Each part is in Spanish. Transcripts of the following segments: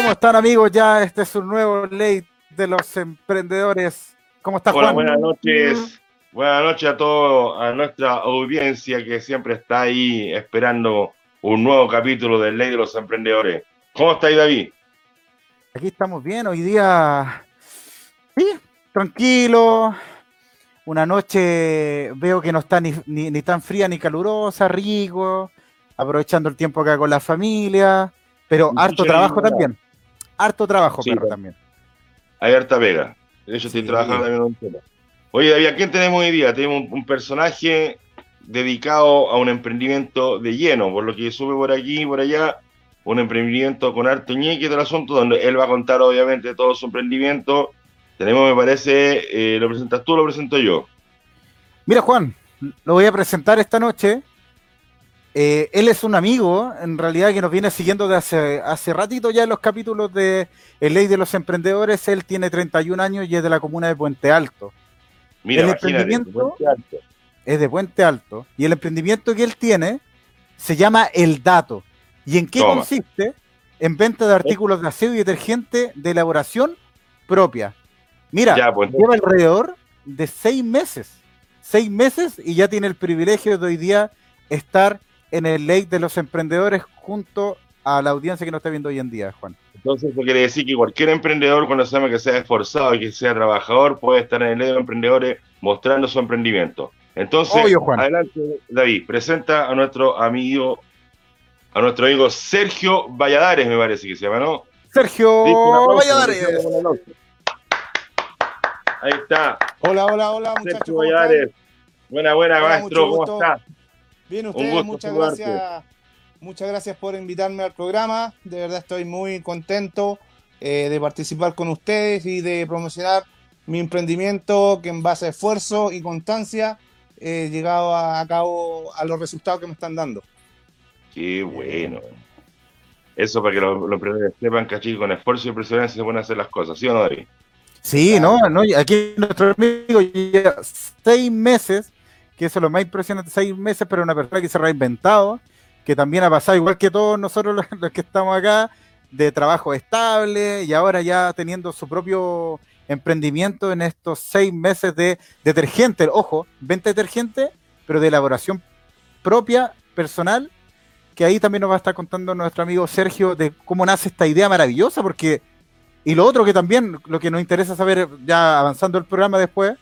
¿Cómo están amigos? Ya este es un nuevo ley de los emprendedores. ¿Cómo estás, Hola, Juan? buenas noches. Buenas noches a toda a nuestra audiencia que siempre está ahí esperando un nuevo capítulo de Ley de los Emprendedores. ¿Cómo estáis, David? Aquí estamos bien, hoy día sí, tranquilo. Una noche veo que no está ni, ni- ni tan fría ni calurosa, rico, aprovechando el tiempo acá con la familia, pero harto trabajo también. Harto trabajo, Sí, perro, también. Hay harta pega. De hecho, estoy Sí. trabajando también en un tema. Oye, David, ¿a quién tenemos hoy día? Tenemos un, un personaje dedicado a un emprendimiento de lleno, por lo que sube por aquí y por allá, un emprendimiento con harto ñeque del asunto, donde él va a contar obviamente todo su emprendimiento. Tenemos, me parece, eh, ¿lo presentas tú o lo presento yo? Mira, Juan, lo voy a presentar esta noche. Eh, él es un amigo, en realidad, que nos viene siguiendo de hace, hace ratito ya en los capítulos de El Ley de los Emprendedores. Él tiene 31 años y es de la comuna de Puente Alto. Mira, El emprendimiento- Puente Alto. Es de Puente Alto. Y el emprendimiento que él tiene se llama El Dato. ¿Y en qué Toma. consiste? En venta de artículos de aseo y detergente de elaboración propia. Mira, Ya, pues, lleva alrededor de seis meses. Seis meses y ya tiene el privilegio de hoy día estar en el ley de los emprendedores junto a la audiencia que nos está viendo hoy en día, Juan. Entonces, eso quiere decir que cualquier emprendedor, cuando se llama que sea esforzado y que sea trabajador, puede estar en el ley de emprendedores mostrando su emprendimiento. Entonces, Obvio, Juan. adelante, David, presenta a nuestro amigo, a nuestro amigo Sergio Valladares, me parece que se llama, ¿no? Sergio aplauso, Valladares. Ahí está, Hola, hola, hola, muchachos. Sergio. Valladares. Buena, buena, Hola, maestro, ¿cómo gusto. Bien, ustedes, gusto muchas gracias. Muchas gracias por invitarme al programa. De verdad estoy muy contento eh, de participar con ustedes y de promocionar mi emprendimiento que en base a esfuerzo y constancia he llegado a, a cabo a los resultados que me están dando. Qué bueno. Eso para que los, los emprendedores sepan que aquí con esfuerzo y perseverancia se pueden hacer las cosas, ¿sí o no, David? Sí, no, no, aquí nuestro amigo lleva seis meses, que eso es lo más impresionante, seis meses, pero una persona que se ha reinventado, que también ha pasado, igual que todos nosotros los, los que estamos acá, de trabajo estable y ahora ya teniendo su propio emprendimiento en estos seis meses de detergente, ojo, venta de detergente, pero de elaboración propia, personal, que ahí también nos va a estar contando nuestro amigo Sergio de cómo nace esta idea maravillosa, porque y lo otro que también, lo que nos interesa saber, ya avanzando el programa después,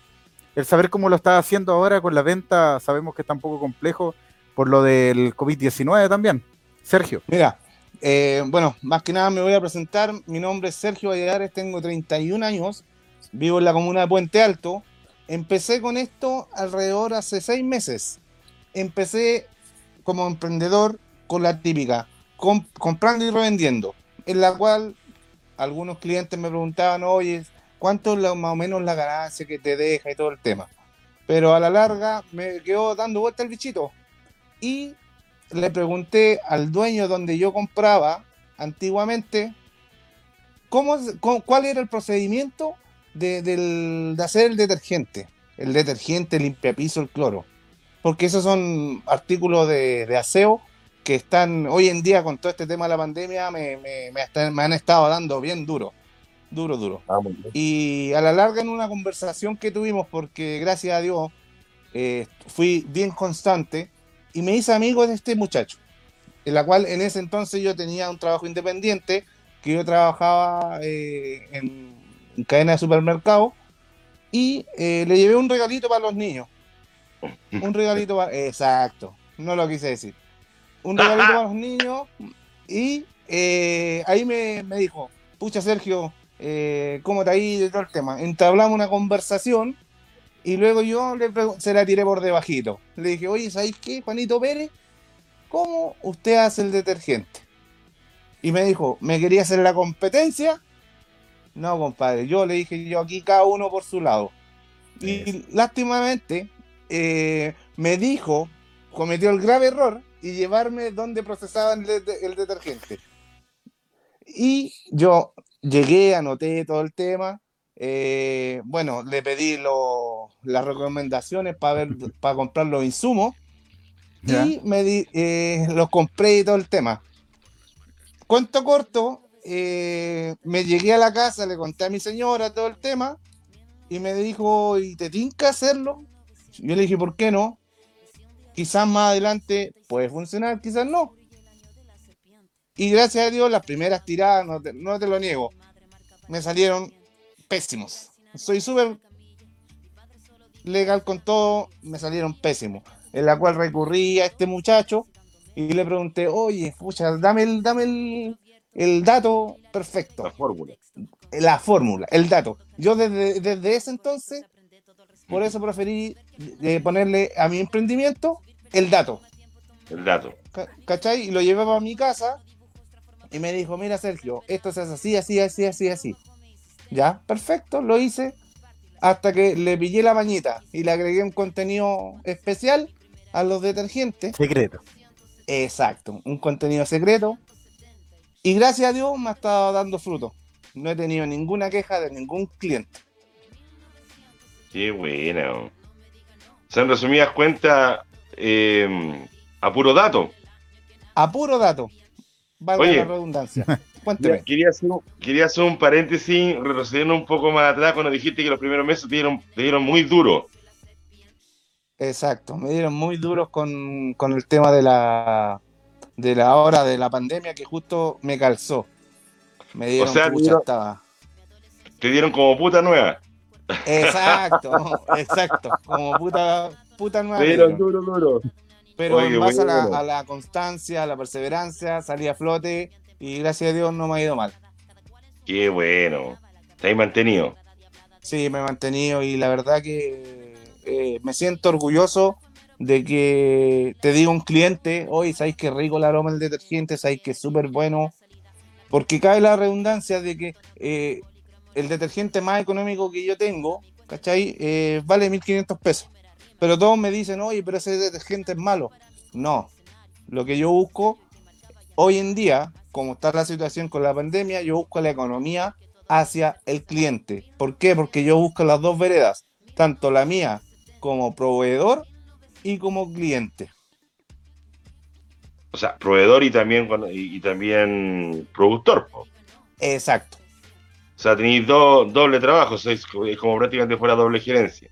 el saber cómo lo está haciendo ahora con la venta, sabemos que está un poco complejo por lo del COVID-19 también. Sergio. Mira, eh, bueno, más que nada me voy a presentar. Mi nombre es Sergio Valladares, tengo 31 años, vivo en la comuna de Puente Alto. Empecé con esto alrededor hace seis meses. Empecé como emprendedor con la típica, com- comprando y revendiendo, en la cual algunos clientes me preguntaban, oye, ¿cuánto la- más o menos la ganancia que te deja y todo el tema? Pero a la larga me quedó dando vuelta el bichito. Y le pregunté al dueño donde yo compraba antiguamente cómo, cómo- cuál era el procedimiento de, del- de hacer el detergente, el detergente, el limpiapiso, el cloro. Porque esos son artículos de, de aseo que están hoy en día con todo este tema de la pandemia, me, me- me hasta- me han estado dando bien duro, duro, duro. Y a la larga en una conversación que tuvimos, porque gracias a Dios eh, fui bien constante, y me hice amigo de este muchacho, en la cual en ese entonces yo tenía un trabajo independiente, que yo trabajaba eh, en, en cadena de supermercado, y eh, le llevé un regalito para los niños. Un regalito para... Exacto, no lo quise decir. Un regalito para los niños, y eh, ahí me, me dijo, pucha Sergio, eh, ¿cómo te ha ido y todo el tema? Entablamos una conversación y luego yo le se la tiré por debajito. Le dije, oye, ¿sabéis qué, Juanito Pérez? ¿Cómo usted hace el detergente? Y me dijo, ¿me quería hacer la competencia? No, compadre, yo le dije, yo aquí cada uno por su lado. Y lástimamente eh, me dijo, cometió el grave error y llevarme donde procesaban el detergente. Y yo llegué, anoté todo el tema. eh, bueno, le pedí lo- las recomendaciones para ver, para comprar los insumos ¿Ya? y me di, eh, los compré y todo el tema. Cuento corto, eh, me llegué a la casa, le conté a mi señora todo el tema y me dijo, ¿y te tinca hacerlo? Yo le dije, ¿por qué no? Quizás más adelante puede funcionar, quizás no. Y gracias a Dios, las primeras tiradas, no te, no te lo niego, me salieron pésimos. Soy súper legal con todo, me salieron pésimos. En la cual recurrí a este muchacho y le pregunté, oye, pucha, dame el, dame el, el dato perfecto. La fórmula. La fórmula, el dato. Yo desde, desde ese entonces, por eso preferí eh, ponerle a mi emprendimiento el dato. El dato. Ca- ¿Cachai? Y lo llevaba a mi casa y me dijo, mira Sergio, esto se hace así, así, así, así, así. Ya, perfecto, lo hice hasta que le pillé la bañita y le agregué un contenido especial a los detergentes. Secreto. Exacto, un contenido secreto. Y gracias a Dios me ha estado dando fruto. No he tenido ninguna queja de ningún cliente. Qué bueno. O sea, en resumidas cuentas, eh, a puro dato. A puro dato. Valga Oye. la redundancia. Cuénteme. Quería hacer, un- quería hacer un paréntesis, retrocediendo un poco más atrás, cuando dijiste que los primeros meses te dieron, te dieron muy duro. Exacto, me dieron muy duros con, con el tema de la de la hora de la pandemia que justo me calzó. Me dieron sea, pucha, dieron- estaba. Te dieron como puta nueva. Exacto, exacto, como puta puta nueva. Te dieron. duro, duro. Pero Oye, en base a la, bueno. a la constancia, a la perseverancia, salí a flote y gracias a Dios no me ha ido mal. Qué bueno. Te has mantenido. Sí, me he mantenido y la verdad que eh, me siento orgulloso de que te diga un cliente, hoy sabéis que rico el aroma del detergente, sabéis que es súper bueno, porque cae la redundancia de que eh, el detergente más económico que yo tengo, ¿cachai? Eh, vale 1.500 pesos. Pero todos me dicen, oye, pero ese detergente es malo. No, lo que yo busco hoy en día, como está la situación con la pandemia, yo busco la economía hacia el cliente. ¿Por qué? Porque yo busco las dos veredas, tanto la mía como proveedor y como cliente. O sea, proveedor y también, y, y también productor. po. Exacto, O sea, tenéis do- doble trabajo. es como prácticamente fuera doble gerencia.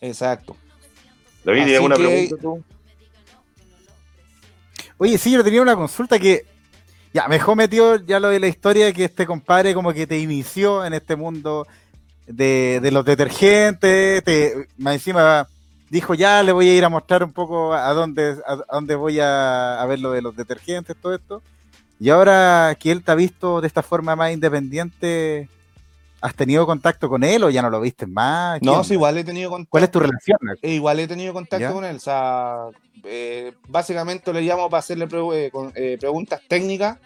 exacto. David, ¿tienes alguna que- pregunta tú? Oye, sí, yo tenía una consulta que ya me dejó metido ya lo de la historia que este compadre como que te inició en este mundo de, de los detergentes, te, más encima dijo ya le voy a ir a mostrar un poco a dónde, a, a dónde voy a, a ver lo de los detergentes, todo esto. Y ahora que él te ha visto de esta forma más independiente, ¿has tenido contacto con él o ya no lo viste más? ¿Qué No, sí, igual he tenido contacto. ¿Cuál es tu relación? e igual he tenido contacto ¿Ya? con él. O sea, eh, básicamente le llamo para hacerle pre- eh, eh, preguntas técnicas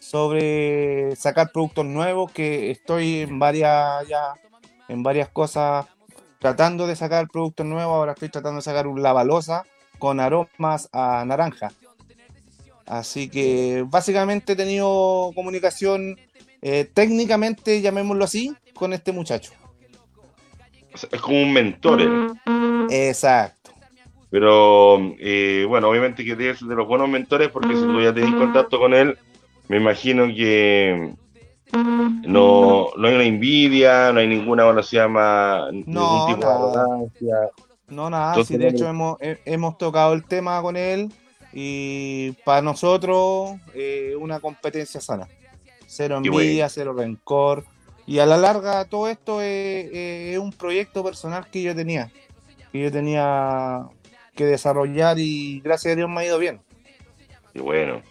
sobre sacar productos nuevos, que estoy en varias ya, en varias cosas tratando de sacar productos nuevos. Ahora estoy tratando de sacar un lavalosa con aromas a naranja. Así que básicamente he tenido comunicación eh, técnicamente, llamémoslo así, con este muchacho. O sea, es como un mentor. él. Exacto. Pero eh, bueno, obviamente que debe ser de los buenos mentores porque si tú ya tenés contacto con él, me imagino que no, no hay una envidia, no hay ninguna, bueno, se llama, No, ningún tipo nada. de arrogancia. No, nada, Entonces, sí, de hecho hemos, he- hemos tocado el tema con él y para nosotros eh, una competencia sana. Cero envidia, cero rencor. Y a la larga todo esto es, es- un proyecto personal que yo tenía, que yo tenía que desarrollar y gracias a Dios me ha ido bien. Y bueno.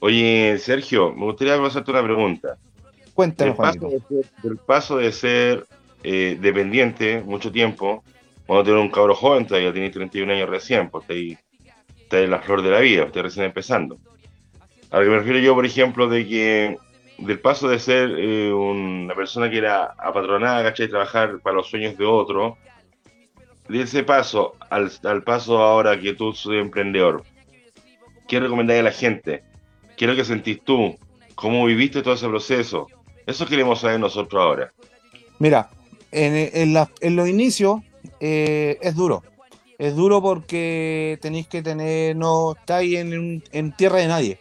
Oye, Sergio, me gustaría hacerte una pregunta. Cuéntame, Del paso de ser, del paso de ser, eh, dependiente mucho tiempo, cuando tener un cabro joven, todavía tienes 31 años recién, pues está ahí, está en la flor de la vida, está recién empezando. A lo que me refiero yo, por ejemplo, de que del paso de ser eh, una persona que era apatronada, ¿cachai? Trabajar para los sueños de otro, de ese paso al, al paso ahora que tú soy emprendedor, ¿qué recomendáis a la gente? ¿Qué es lo que sentís tú? ¿Cómo viviste todo ese proceso? Eso queremos saber nosotros ahora. Mira, en, en la- en los inicios eh, es duro. Es duro porque tenéis que tener, no estáis en, en tierra de nadie.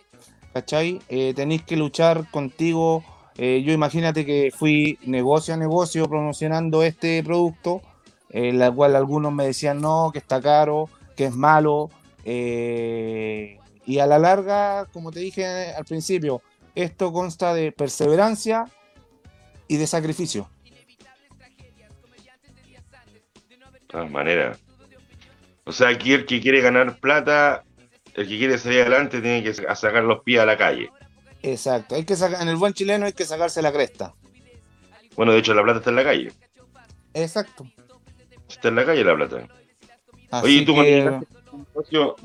¿Cachai? Eh, tenéis que luchar contigo. Eh, yo imagínate que fui negocio a negocio promocionando este producto, en la cual algunos me decían no, que está caro, que es malo. y a la larga, como te dije al principio, esto consta de perseverancia y de sacrificio. De todas maneras. O sea, aquí el que quiere ganar plata, el que quiere salir adelante, tiene que sacar los pies a la calle. Exacto. Hay que sacar, en el buen chileno hay que sacarse la cresta. Bueno, de hecho, la plata está en la calle. Exacto. Está en la calle la plata. Oye, tú que...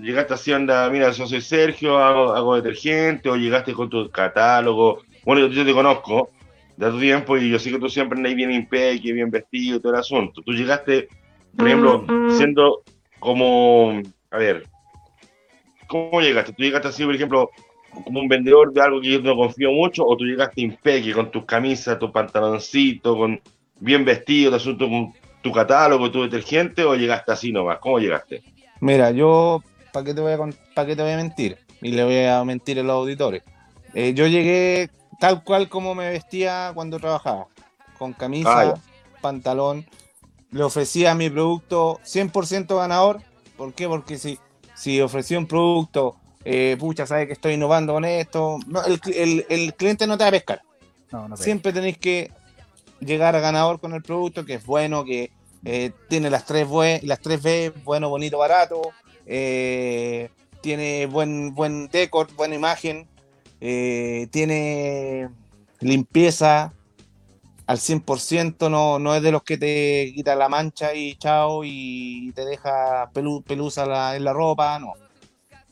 llegaste así, anda, mira, yo soy Sergio, hago, detergente, o llegaste con tu catálogo. Bueno, yo, te conozco de tu tiempo y yo sé que tú siempre andas bien impeque, bien vestido, todo el asunto. Tú llegaste, por ejemplo, siendo como, a ver, ¿cómo llegaste? ¿Tú llegaste así, por ejemplo, como un vendedor de algo que yo no confío mucho, o tú llegaste impeque con tus camisas, tu pantaloncito, con bien vestido, te asunto con tu catálogo, tu detergente, o llegaste así nomás? ¿Cómo llegaste? Mira, yo, ¿para qué, te voy a, ¿para qué te voy a mentir? Y le voy a mentir a los auditores. Eh, yo llegué tal cual como me vestía cuando trabajaba, con camisa, ah, pantalón. Le ofrecía mi producto 100% ganador. ¿Por qué? Porque si, si ofrecía un producto eh, pucha, sabe que estoy innovando con esto. el, cliente no te va a pescar. Siempre tenéis que llegar a ganador con el producto, que es bueno, que eh, tiene las tres, las tres B, bueno, bonito, barato, eh, tiene buen, buen decor, buena imagen, tiene limpieza al 100%, no, no es de los que te quita la mancha y chao y te deja pelusa en la ropa, no.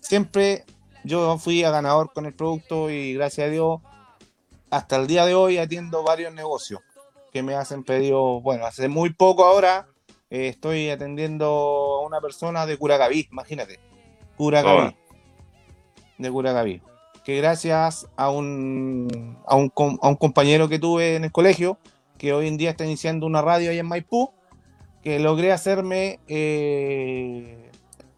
Siempre yo fui a ganador con el producto y gracias a Dios, hasta el día de hoy atiendo varios negocios que me hacen pedido, bueno, hace muy poco ahora eh, estoy atendiendo a una persona de Curacaví, imagínate, Curacaví, de Curacaví, que gracias a un, a un, a, un, compañero que tuve en el colegio, que hoy en día está iniciando una radio ahí en Maipú, que logré hacerme eh,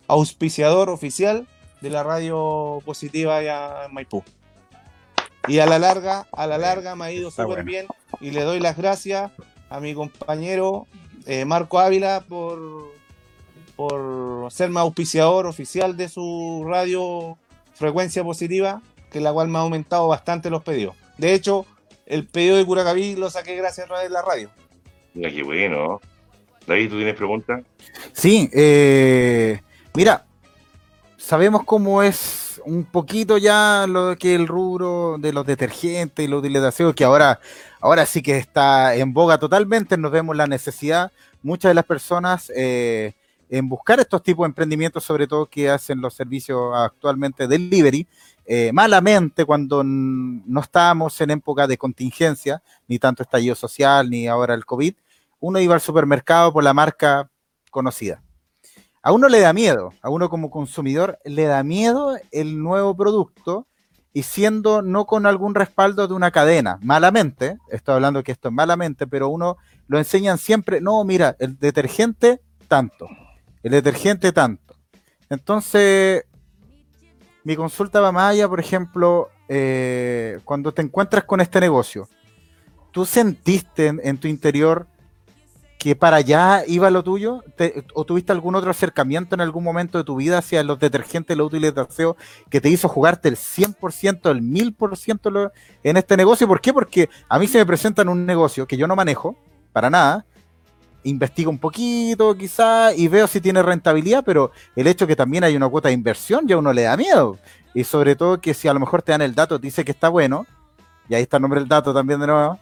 auspiciador oficial de la radio positiva allá en Maipú. Y a la larga, a la larga me ha ido súper bien y le doy las gracias a mi compañero eh, Marco Ávila por, por serme auspiciador oficial de su radio frecuencia positiva, que la cual me ha aumentado bastante los pedidos. De hecho, el pedido de Curacaví lo saqué gracias a la radio. Mira, qué bueno. David, ¿tú tienes preguntas? Sí, eh, mira, sabemos cómo es un poquito ya lo que el rubro de los detergentes y los utilización, que ahora, ahora sí que está en boga totalmente, nos vemos la necesidad, muchas de las personas eh, en buscar estos tipos de emprendimientos, sobre todo que hacen los servicios actualmente delivery, eh, malamente cuando no estábamos en época de contingencia, ni tanto estallido social, ni ahora el COVID, uno iba al supermercado por la marca conocida. A uno le da miedo, a uno como consumidor le da miedo el nuevo producto y siendo no con algún respaldo de una cadena, malamente, estoy hablando que esto es malamente, pero uno lo enseñan siempre, no, mira, el detergente tanto, el detergente tanto. Entonces, mi consulta va más allá, por ejemplo, eh, cuando te encuentras con este negocio, ¿tú sentiste en tu interior que para allá iba lo tuyo? ¿O tuviste algún otro acercamiento en algún momento de tu vida hacia los detergentes, los útiles de aseo, que te hizo jugarte el 100%, el 1000% en este negocio? ¿Por qué? Porque a mí se me presentan un negocio que yo no manejo, para nada, investigo un poquito quizá y veo si tiene rentabilidad, pero el hecho que también hay una cuota de inversión ya uno le da miedo. Y sobre todo que si a lo mejor te dan el dato, dice que está bueno, y ahí está el nombre del dato también de nuevo.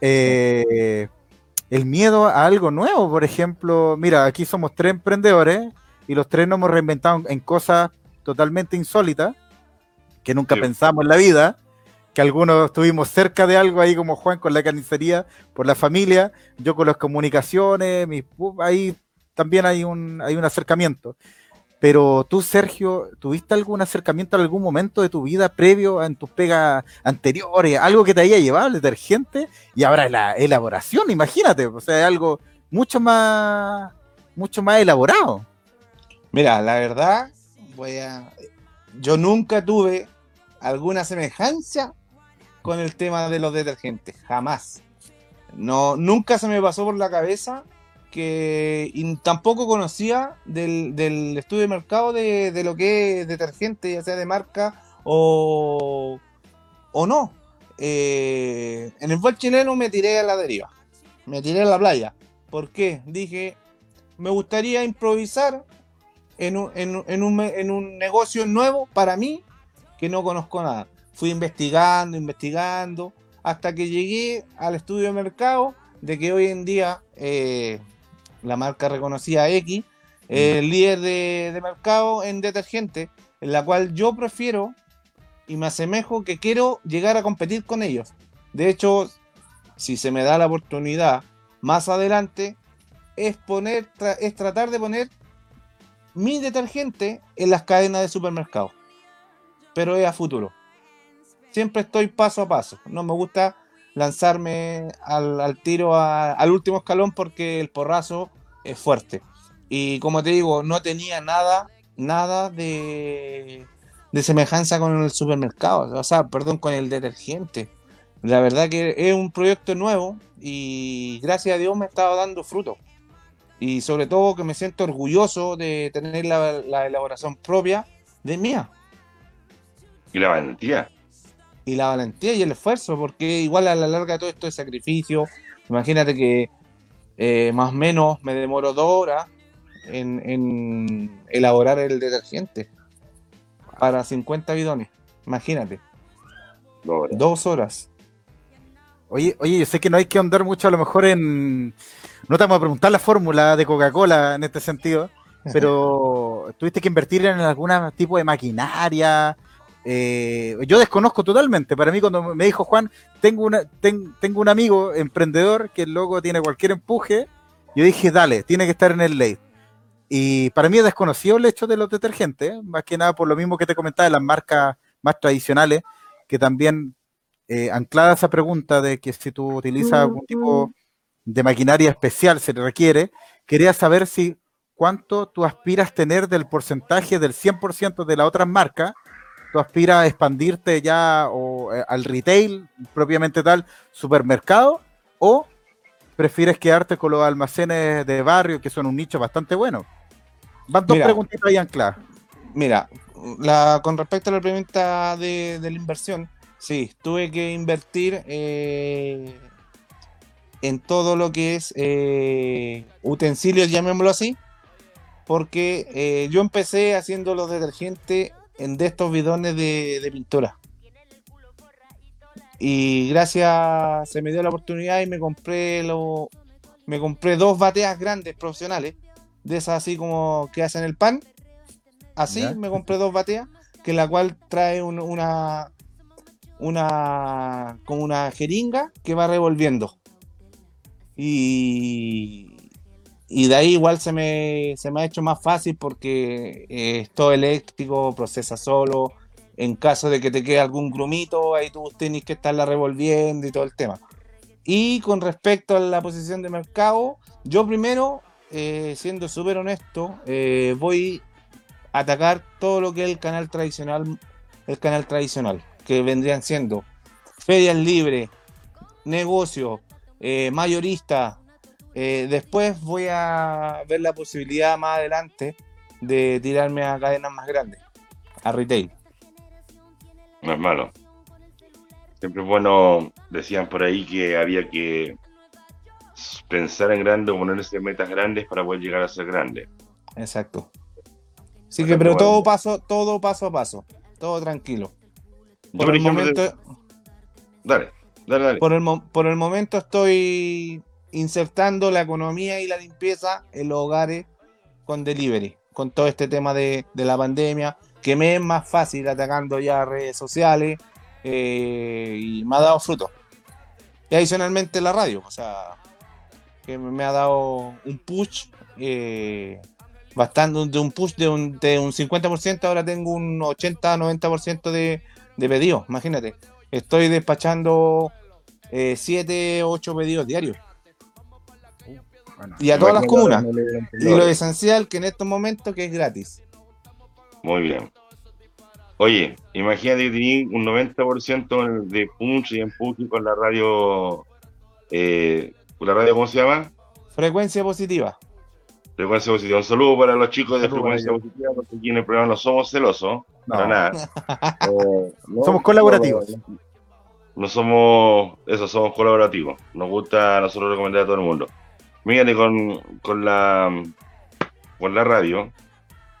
Eh, el miedo a algo nuevo. Por ejemplo, mira, aquí somos tres emprendedores y los tres nos hemos reinventado en cosas totalmente insólitas que nunca pensamos en la vida, que algunos estuvimos cerca de algo ahí como Juan con la carnicería por la familia, yo con las comunicaciones, ahí también hay un, hay un acercamiento. Pero tú, Sergio, ¿tuviste algún acercamiento en algún momento de tu vida previo en tus pegas anteriores? Algo que te haya llevado el detergente y ahora la elaboración, imagínate, o sea, algo mucho más, mucho más elaborado. Mira, la verdad, voy a. yo nunca tuve alguna semejanza con el tema de los detergentes, jamás. No, nunca se me pasó por la cabeza que y tampoco conocía del, estudio de mercado de, de, lo que es detergente, ya sea de marca o, o no. Eh, en el fútbol chileno me tiré a la deriva, me tiré a la playa. ¿Por qué? Dije, me gustaría improvisar en un, en, en, un, en un negocio nuevo para mí que no conozco nada. Fui investigando, investigando, hasta que llegué al estudio de mercado de que hoy en día eh, la marca reconocida X, eh, líder de, de, mercado en detergente, en la cual yo prefiero y me asemejo que quiero llegar a competir con ellos. De hecho, si se me da la oportunidad más adelante, es, poner, tra es tratar de poner mi detergente en las cadenas de supermercados. Pero es a futuro. Siempre estoy paso a paso. No me gusta lanzarme al, tiro al último escalón porque el porrazo es fuerte. Y como te digo, no tenía nada, nada de, semejanza con el supermercado. O sea, perdón, con el detergente. La verdad que es un proyecto nuevo y gracias a Dios me estaba dando fruto. Y sobre todo que me siento orgulloso de tener la, la elaboración propia de mía. Y la valentía. Y la valentía y el esfuerzo, porque igual a la larga todo esto es sacrificio. Imagínate que eh, más o menos me demoro dos horas en, en, elaborar el detergente para 50 bidones. Imagínate. Dos horas. Dos horas. Oye, oye, yo sé que no hay que ahondar mucho a lo mejor en... No te vamos a preguntar la fórmula de Coca-Cola en este sentido, pero tuviste que invertir en algún tipo de maquinaria. Eh, yo desconozco totalmente. Para mí, cuando me dijo Juan, tengo, una, ten, tengo un amigo emprendedor que luego tiene cualquier empuje, yo dije, dale, tiene que estar en el ley. Y para mí es desconocido el hecho de los detergentes, más que nada por lo mismo que te comentaba de las marcas más tradicionales, que también eh, anclada esa pregunta de que si tú utilizas algún tipo de maquinaria especial se requiere, quería saber si cuánto tú aspiras tener del porcentaje del 100% de las otras marcas, tú aspiras a expandirte ya o, eh, al retail propiamente tal, supermercado, o prefieres quedarte con los almacenes de barrio, que son un nicho bastante bueno. Van dos Mira. preguntitas ahí ancladas. Mira, la, con respecto a la pregunta de, de la inversión, sí, tuve que invertir eh, en todo lo que es eh, utensilios, llamémoslo así, porque eh, yo empecé haciendo los detergentes en de estos bidones de, de, pintura. Y gracias, se me dio la oportunidad y me compré lo, me compré dos bateas grandes profesionales, de esas así como que hacen el pan. Así ¿Ya? me compré dos bateas, que la cual trae un, una, una, como una jeringa que va revolviendo. Y, y de ahí igual se me, se me ha hecho más fácil porque eh, es todo eléctrico, procesa solo. En caso de que te quede algún grumito, ahí tú tienes que estarla revolviendo y todo el tema. Y con respecto a la posición de mercado, yo primero, eh, siendo súper honesto, eh, voy a atacar todo lo que es el canal tradicional, el canal tradicional, que vendrían siendo ferias libres, negocios, eh, mayoristas. Eh, después voy a ver la posibilidad más adelante de tirarme a cadenas más grandes, a retail. No es malo. Siempre es bueno, decían por ahí que había que pensar en grande o ponerse metas grandes para poder llegar a ser grande. Exacto. Sí, Bastante que, pero todo paso, todo paso a paso, todo tranquilo. Yo, Por por el, ejemplo, momento, dale, dale, dale. por, el, mo- por el momento estoy insertando la economía y la limpieza en los hogares con delivery, con todo este tema de, la pandemia, que me es más fácil atacando ya redes sociales eh, y me ha dado fruto. Y adicionalmente la radio, o sea, que me ha dado un push eh, bastante, de un push de un, de un 50%, ahora tengo un 80-90% de, de pedidos, imagínate. Estoy despachando 7, 8 pedidos diarios. Bueno, Y a todas las comunas. Y lo esencial que en estos momentos que es gratis. Muy bien. Oye, imagínate que tenías un 90% de punch y empuje con la radio. Eh, ¿La radio cómo se llama? Frecuencia positiva. Frecuencia positiva. Un saludo para los chicos de Frecuencia Positiva, porque aquí en el programa no somos celosos, para nada. Eh, somos colaborativos. No, somos, eso, somos colaborativos. Nos gusta a nosotros recomendar a todo el mundo. Mírate con, con la con la radio,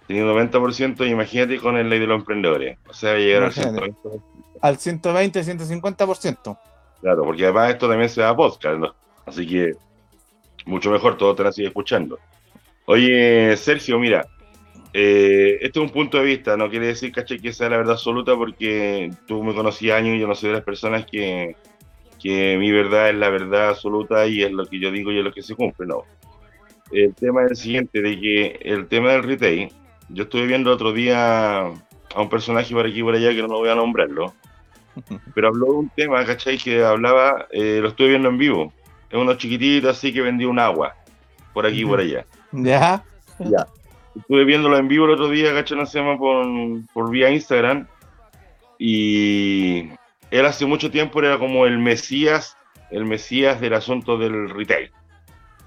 teniendo 90%, imagínate con el ley de los emprendedores. O sea, llegar al 120%. Al 120, 150%. Claro, porque además esto también se da a podcast, ¿no? Así que mucho mejor, todo te la sigue escuchando. Oye, Sergio, mira, eh, este es un punto de vista, no quiere decir, caché, que sea la verdad absoluta, porque tú me conocí años y yo no soy de las personas que, que mi verdad es la verdad absoluta y es lo que yo digo y es lo que se cumple, no. El tema es el siguiente, de que el tema del retail, yo estuve viendo otro día a un personaje por aquí y por allá que no lo voy a nombrarlo, pero habló de un tema, ¿cachai? Que hablaba, eh, lo estuve viendo en vivo, es uno chiquitito así que vendía un agua, por aquí y por allá. Ya. Ya. Estuve viéndolo en vivo el otro día, ¿cachai? No llama por, por vía Instagram. Y él hace mucho tiempo era como el mesías, el mesías del asunto del retail.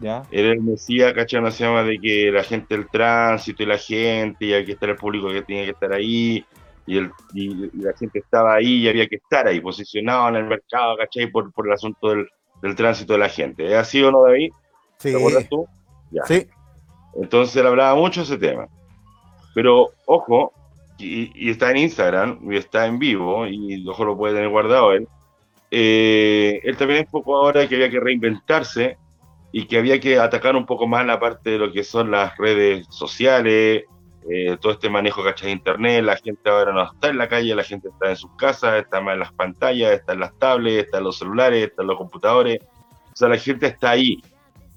¿Ya? Era el mesías, ¿cachai? No se llama de que la gente, el tránsito y la gente, y hay que estar el público que tenía que estar ahí, y, el, y, la gente estaba ahí y había que estar ahí, posicionado en el mercado, ¿cachai? Por, por el asunto del, del tránsito de la gente. ¿Es así o no, David? Sí. ¿Te acuerdas tú? Ya. Sí. Entonces él hablaba mucho de ese tema. Pero ojo, y, está en Instagram, y está en vivo, y ojo lo puede tener guardado él. Eh, él también enfocó ahora que había que reinventarse y que había que atacar un poco más la parte de lo que son las redes sociales, eh, todo este manejo de internet, la gente ahora no está en la calle, la gente está en sus casas, está más en las pantallas, está en las tablets, está en los celulares, está en los computadores, o sea, la gente está ahí,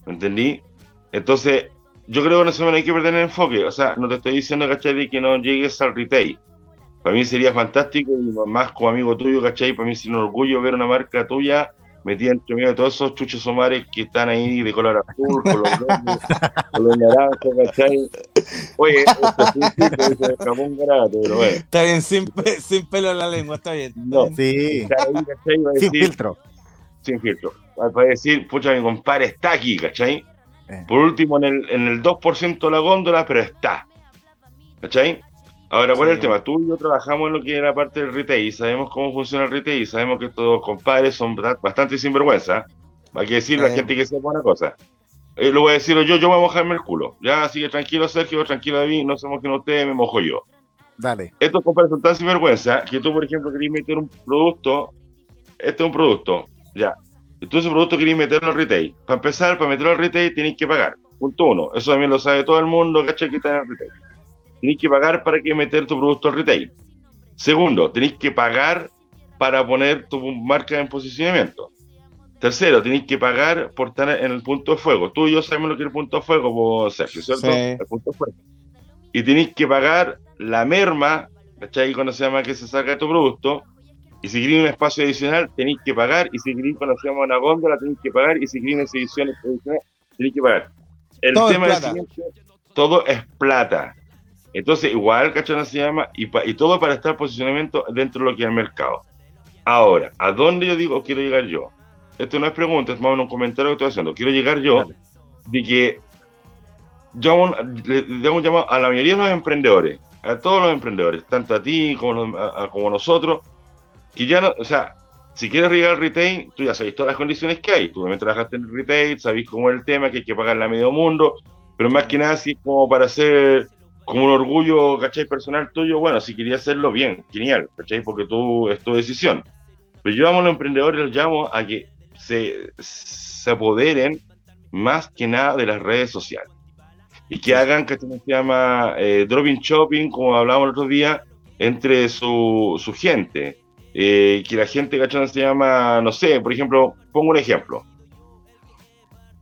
¿me entendí? Entonces, yo creo que no se me hay que perder el enfoque. O sea, no te estoy diciendo, ¿cachai? De que no llegues al retail. Para mí sería fantástico y más como amigo tuyo, ¿cachai? Para mí sería un orgullo ver una marca tuya metida entre medio de todos esos chuchos somares que están ahí de color azul, color verde, color naranja, ¿cachai? Oye, esto sí, sí, se escapó un garato, pero bueno. Está bien, sin, sin, pelo en la lengua, está bien. Está No, bien. Sí. ahí, ¿cachai? Va a Sin decir- filtro. sin filtro. Para decir, pucha, mi compadre está aquí, ¿cachai? Eh. Por último, en el, en el 2% de la góndola, pero está. ¿Cachai? Ahora, ¿cuál es el Sí. tema? Tú y yo trabajamos en lo que es la parte del retail, y sabemos cómo funciona el retail, y sabemos que estos compadres son bastante sinvergüenza. Hay que decirle a la Sí. gente que sepa una cosa. Eh, lo voy a decir yo, yo voy a mojarme el culo. Ya, así que tranquilo, Sergio, tranquilo, David, no se mojen ustedes, me mojo yo. Dale. Estos compadres son tan sinvergüenza que tú, por ejemplo, querés meter un producto, este es un producto, ya. Tú ese producto querés meterlo al retail. Para empezar, para meterlo al retail tenéis que pagar. Punto uno. Eso también lo sabe todo el mundo, ¿cachai? Que está en el retail. Tenéis que pagar para que meter tu producto al retail. Segundo, tenéis que pagar para poner tu marca en posicionamiento. Tercero, tenéis que pagar por estar en el punto de fuego. Tú y yo sabemos lo que es el punto de fuego, vos, Sergio, ¿cierto? Sí. El punto de fuego. Y tenéis que pagar la merma, ¿cachai? Cuando se llama que se saca tu producto. Y si queréis un espacio adicional, tenéis que pagar. Y si queréis llama una góndola, tenéis que pagar. Y si queréis ediciones adicionales, tenéis que pagar. El Todo tema es todo es plata. Entonces, igual, ¿cachai? No se llama, y, pa- y todo para estar posicionamiento dentro de lo que es el mercado. Ahora, ¿a dónde yo digo quiero llegar yo? Esto no es pregunta, es más un comentario que estoy haciendo. Quiero llegar yo Dale. de que yo le, le hago un llamado a la mayoría de los emprendedores, a todos los emprendedores, tanto a ti como, a- a- como a nosotros, que ya no, o sea, si quieres llegar al retail, tú ya sabes todas las condiciones que hay. Tú también trabajaste en el retail, sabéis cómo es el tema, que hay que pagarle a medio mundo, pero más que nada, así como para hacer como un orgullo, ¿cachai? Personal tuyo, bueno, si querías hacerlo bien, genial, ¿cachai? Porque tú, es tu decisión. Pero yo amo a los emprendedores, los llamo a que se, se apoderen más que nada de las redes sociales. Y que hagan, que se llama eh, dropping shopping, como hablábamos el otro día, entre su, su gente. Eh, que la gente, ¿cachai? Se llama, no sé, por ejemplo, pongo un ejemplo.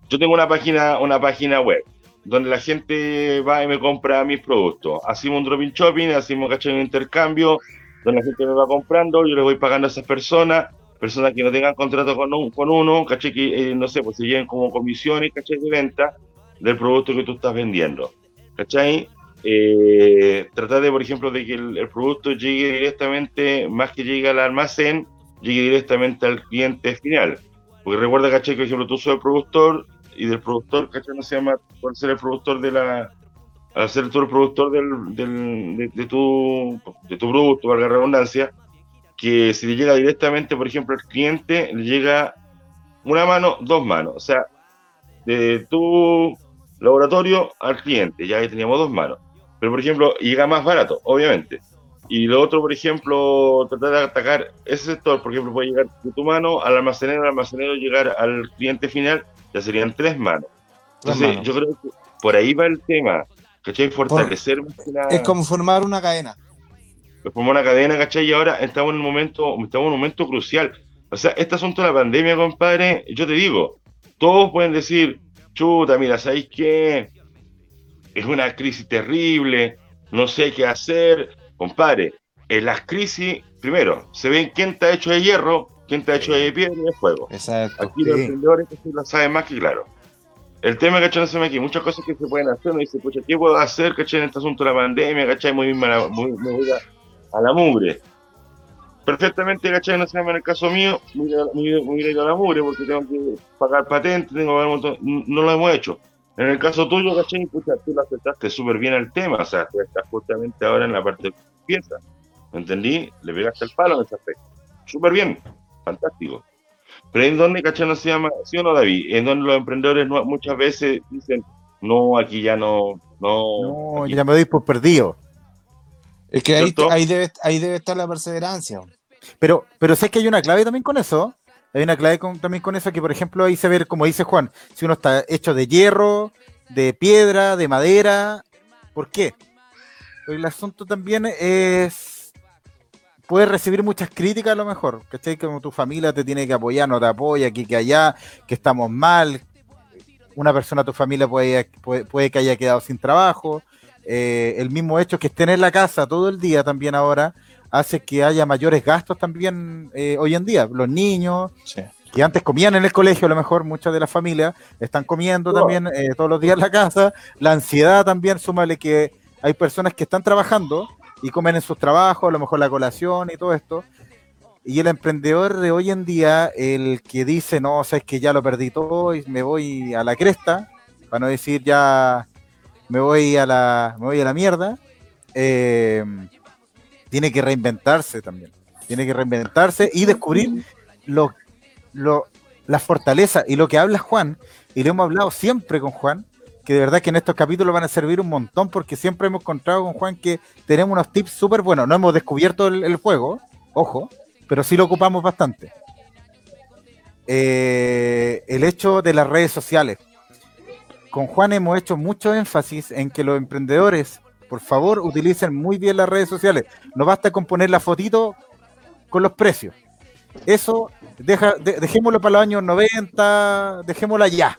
Yo tengo una página, una página web donde la gente va y me compra mis productos. Hacemos un dropping shopping, hacemos ¿cachai? un intercambio, donde la gente me va comprando, yo le voy pagando a esas personas, personas que no tengan contrato con, un- con uno, ¿cachai? Que, eh, no sé, pues se lleven como comisiones, ¿cachai? De venta del producto que tú estás vendiendo, ¿cachai? Eh, tratar de, por ejemplo, de que el, producto llegue directamente, más que llegue al almacén, llegue directamente al cliente final. Porque recuerda, caché, que por ejemplo tú sos el productor y del productor, caché, no se llama, por ser el productor de la, al ser tú el productor del, de, tu, de tu producto, valga la redundancia, que si le llega directamente, por ejemplo, al cliente, le llega una mano, dos manos. O sea, de tu laboratorio al cliente, ya ahí teníamos dos manos. Pero, por ejemplo, llega más barato, obviamente. Y lo otro, por ejemplo, tratar de atacar ese sector, por ejemplo, puede llegar de tu mano al almacenero, al almacenero llegar al cliente final, ya serían tres manos. Entonces, yo creo que por ahí va el tema, ¿cachai? Fortalecer Es como formar una cadena. Formar una cadena, ¿cachai? Y ahora estamos en un momento, estamos en un momento crucial. O sea, este asunto de la pandemia, compadre, yo te digo, todos pueden decir, chuta, mira, ¿sabéis qué? Es una crisis terrible, no sé qué hacer. Compadre, en las crisis, primero, se ven quién está hecho de hierro, quién está hecho de piedra y de fuego. Exacto. Aquí los emprendedores lo saben más que claro. El tema, ¿cachai? No se me aquí, muchas cosas que se pueden hacer, uno dice, pucha, ¿qué puedo hacer, cachai, en este asunto de la pandemia, cachai? Muy, muy, muy, muy a, la mugre. Perfectamente, cachai, no se llama en el caso mío, muy, muy, muy a la mugre, porque tengo que pagar patentes, tengo que pagar un montón, no lo hemos hecho. En el caso tuyo, ¿cachai? Pucha, tú lo aceptaste súper bien el tema, o sea, tú estás justamente ahora en la parte de pieza. ¿Me entendí? Le pegaste el palo en ese aspecto. Súper bien, fantástico. Pero en donde, ¿cachai? No se llama, ¿sí o no, David? En donde los emprendedores muchas veces dicen, no, aquí ya no, no. No, ya me doy por perdido. Es que ahí, ahí, debe, ahí debe estar la perseverancia. Pero, pero sé que hay una clave también con eso. Hay una clave también con eso que, por ejemplo, ahí se ve, como dice Juan, si uno está hecho de hierro, de piedra, de madera. ¿Por qué? el asunto también es. Puedes recibir muchas críticas a lo mejor, ¿cachai? Como tu familia te tiene que apoyar, no te apoya, aquí que allá, que estamos mal. Una persona de tu familia puede, puede, que haya quedado sin trabajo. Eh, el mismo hecho que estén en la casa todo el día también ahora hace que haya mayores gastos también eh, hoy en día. Los niños, que antes comían en el colegio, a lo mejor muchas de las familias están comiendo también eh, todos los días en la casa. La ansiedad también, súmale que hay personas que están trabajando y comen en sus trabajos, a lo mejor la colación y todo esto. Y el emprendedor de hoy en día, el que dice, no, sabes que ya lo perdí todo y me voy a la cresta, para no decir ya me voy a la, me voy a la mierda, eh, tiene que reinventarse también. Tiene que reinventarse y descubrir lo, lo, la fortaleza y lo que habla Juan, y lo hemos hablado siempre con Juan, que de verdad que en estos capítulos van a servir un montón porque siempre hemos encontrado con Juan que tenemos unos tips súper buenos. No hemos descubierto el, juego, ojo, pero sí lo ocupamos bastante. Eh, el hecho de las redes sociales. Con Juan hemos hecho mucho énfasis en que los emprendedores por favor, utilicen muy bien las redes sociales. No basta con poner la fotito con los precios. Eso, deja, dejémoslo para los años 90, dejémoslo ya.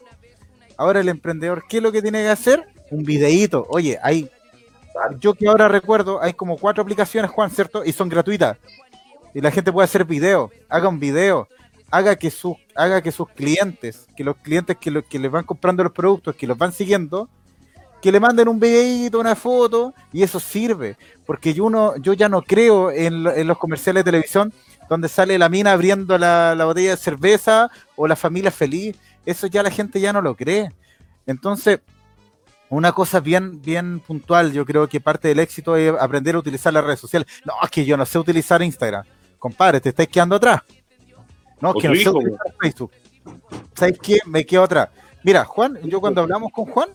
Ahora el emprendedor, ¿qué es lo que tiene que hacer? Un videíto. Oye, hay, yo que ahora recuerdo, hay como cuatro aplicaciones, Juan, ¿cierto? Y son gratuitas. Y la gente puede hacer video, haga un video, haga que sus, haga que sus clientes, que los clientes que, que les van comprando los productos, que los van siguiendo, que le manden un videito, una foto, y eso sirve. Porque yo, uno, yo ya no creo en, los comerciales de televisión donde sale la mina abriendo la, botella de cerveza o la familia feliz. Eso ya la gente ya no lo cree. Entonces, una cosa bien, bien puntual, yo creo que parte del éxito es aprender a utilizar las redes sociales. No, es que yo no sé utilizar Instagram. Compadre, te estáis quedando atrás. No, es que no sé utilizar Facebook. ¿Sabes qué? Me quedo atrás. Mira, Juan, yo cuando hablamos con Juan,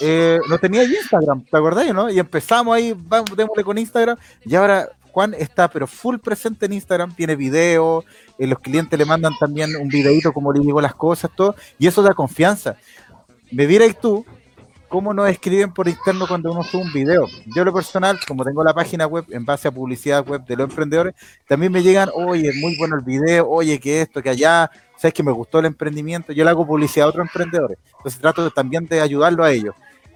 eh, no tenía Instagram, ¿te acordás, no? Y empezamos ahí, vamos, démosle con Instagram, y ahora Juan está pero full presente en Instagram, tiene video, eh, los clientes le mandan también un videito como le digo las cosas, todo, y eso da confianza. Me vierais tú, cómo nos escriben por interno cuando uno sube un video. Yo lo personal, como tengo la página web en base a publicidad web de los emprendedores, también me llegan, oye, muy bueno el video, oye, que esto, que allá, sabes que me gustó el emprendimiento, yo le hago publicidad a otros emprendedores. Entonces trato también de ayudarlo a ellos.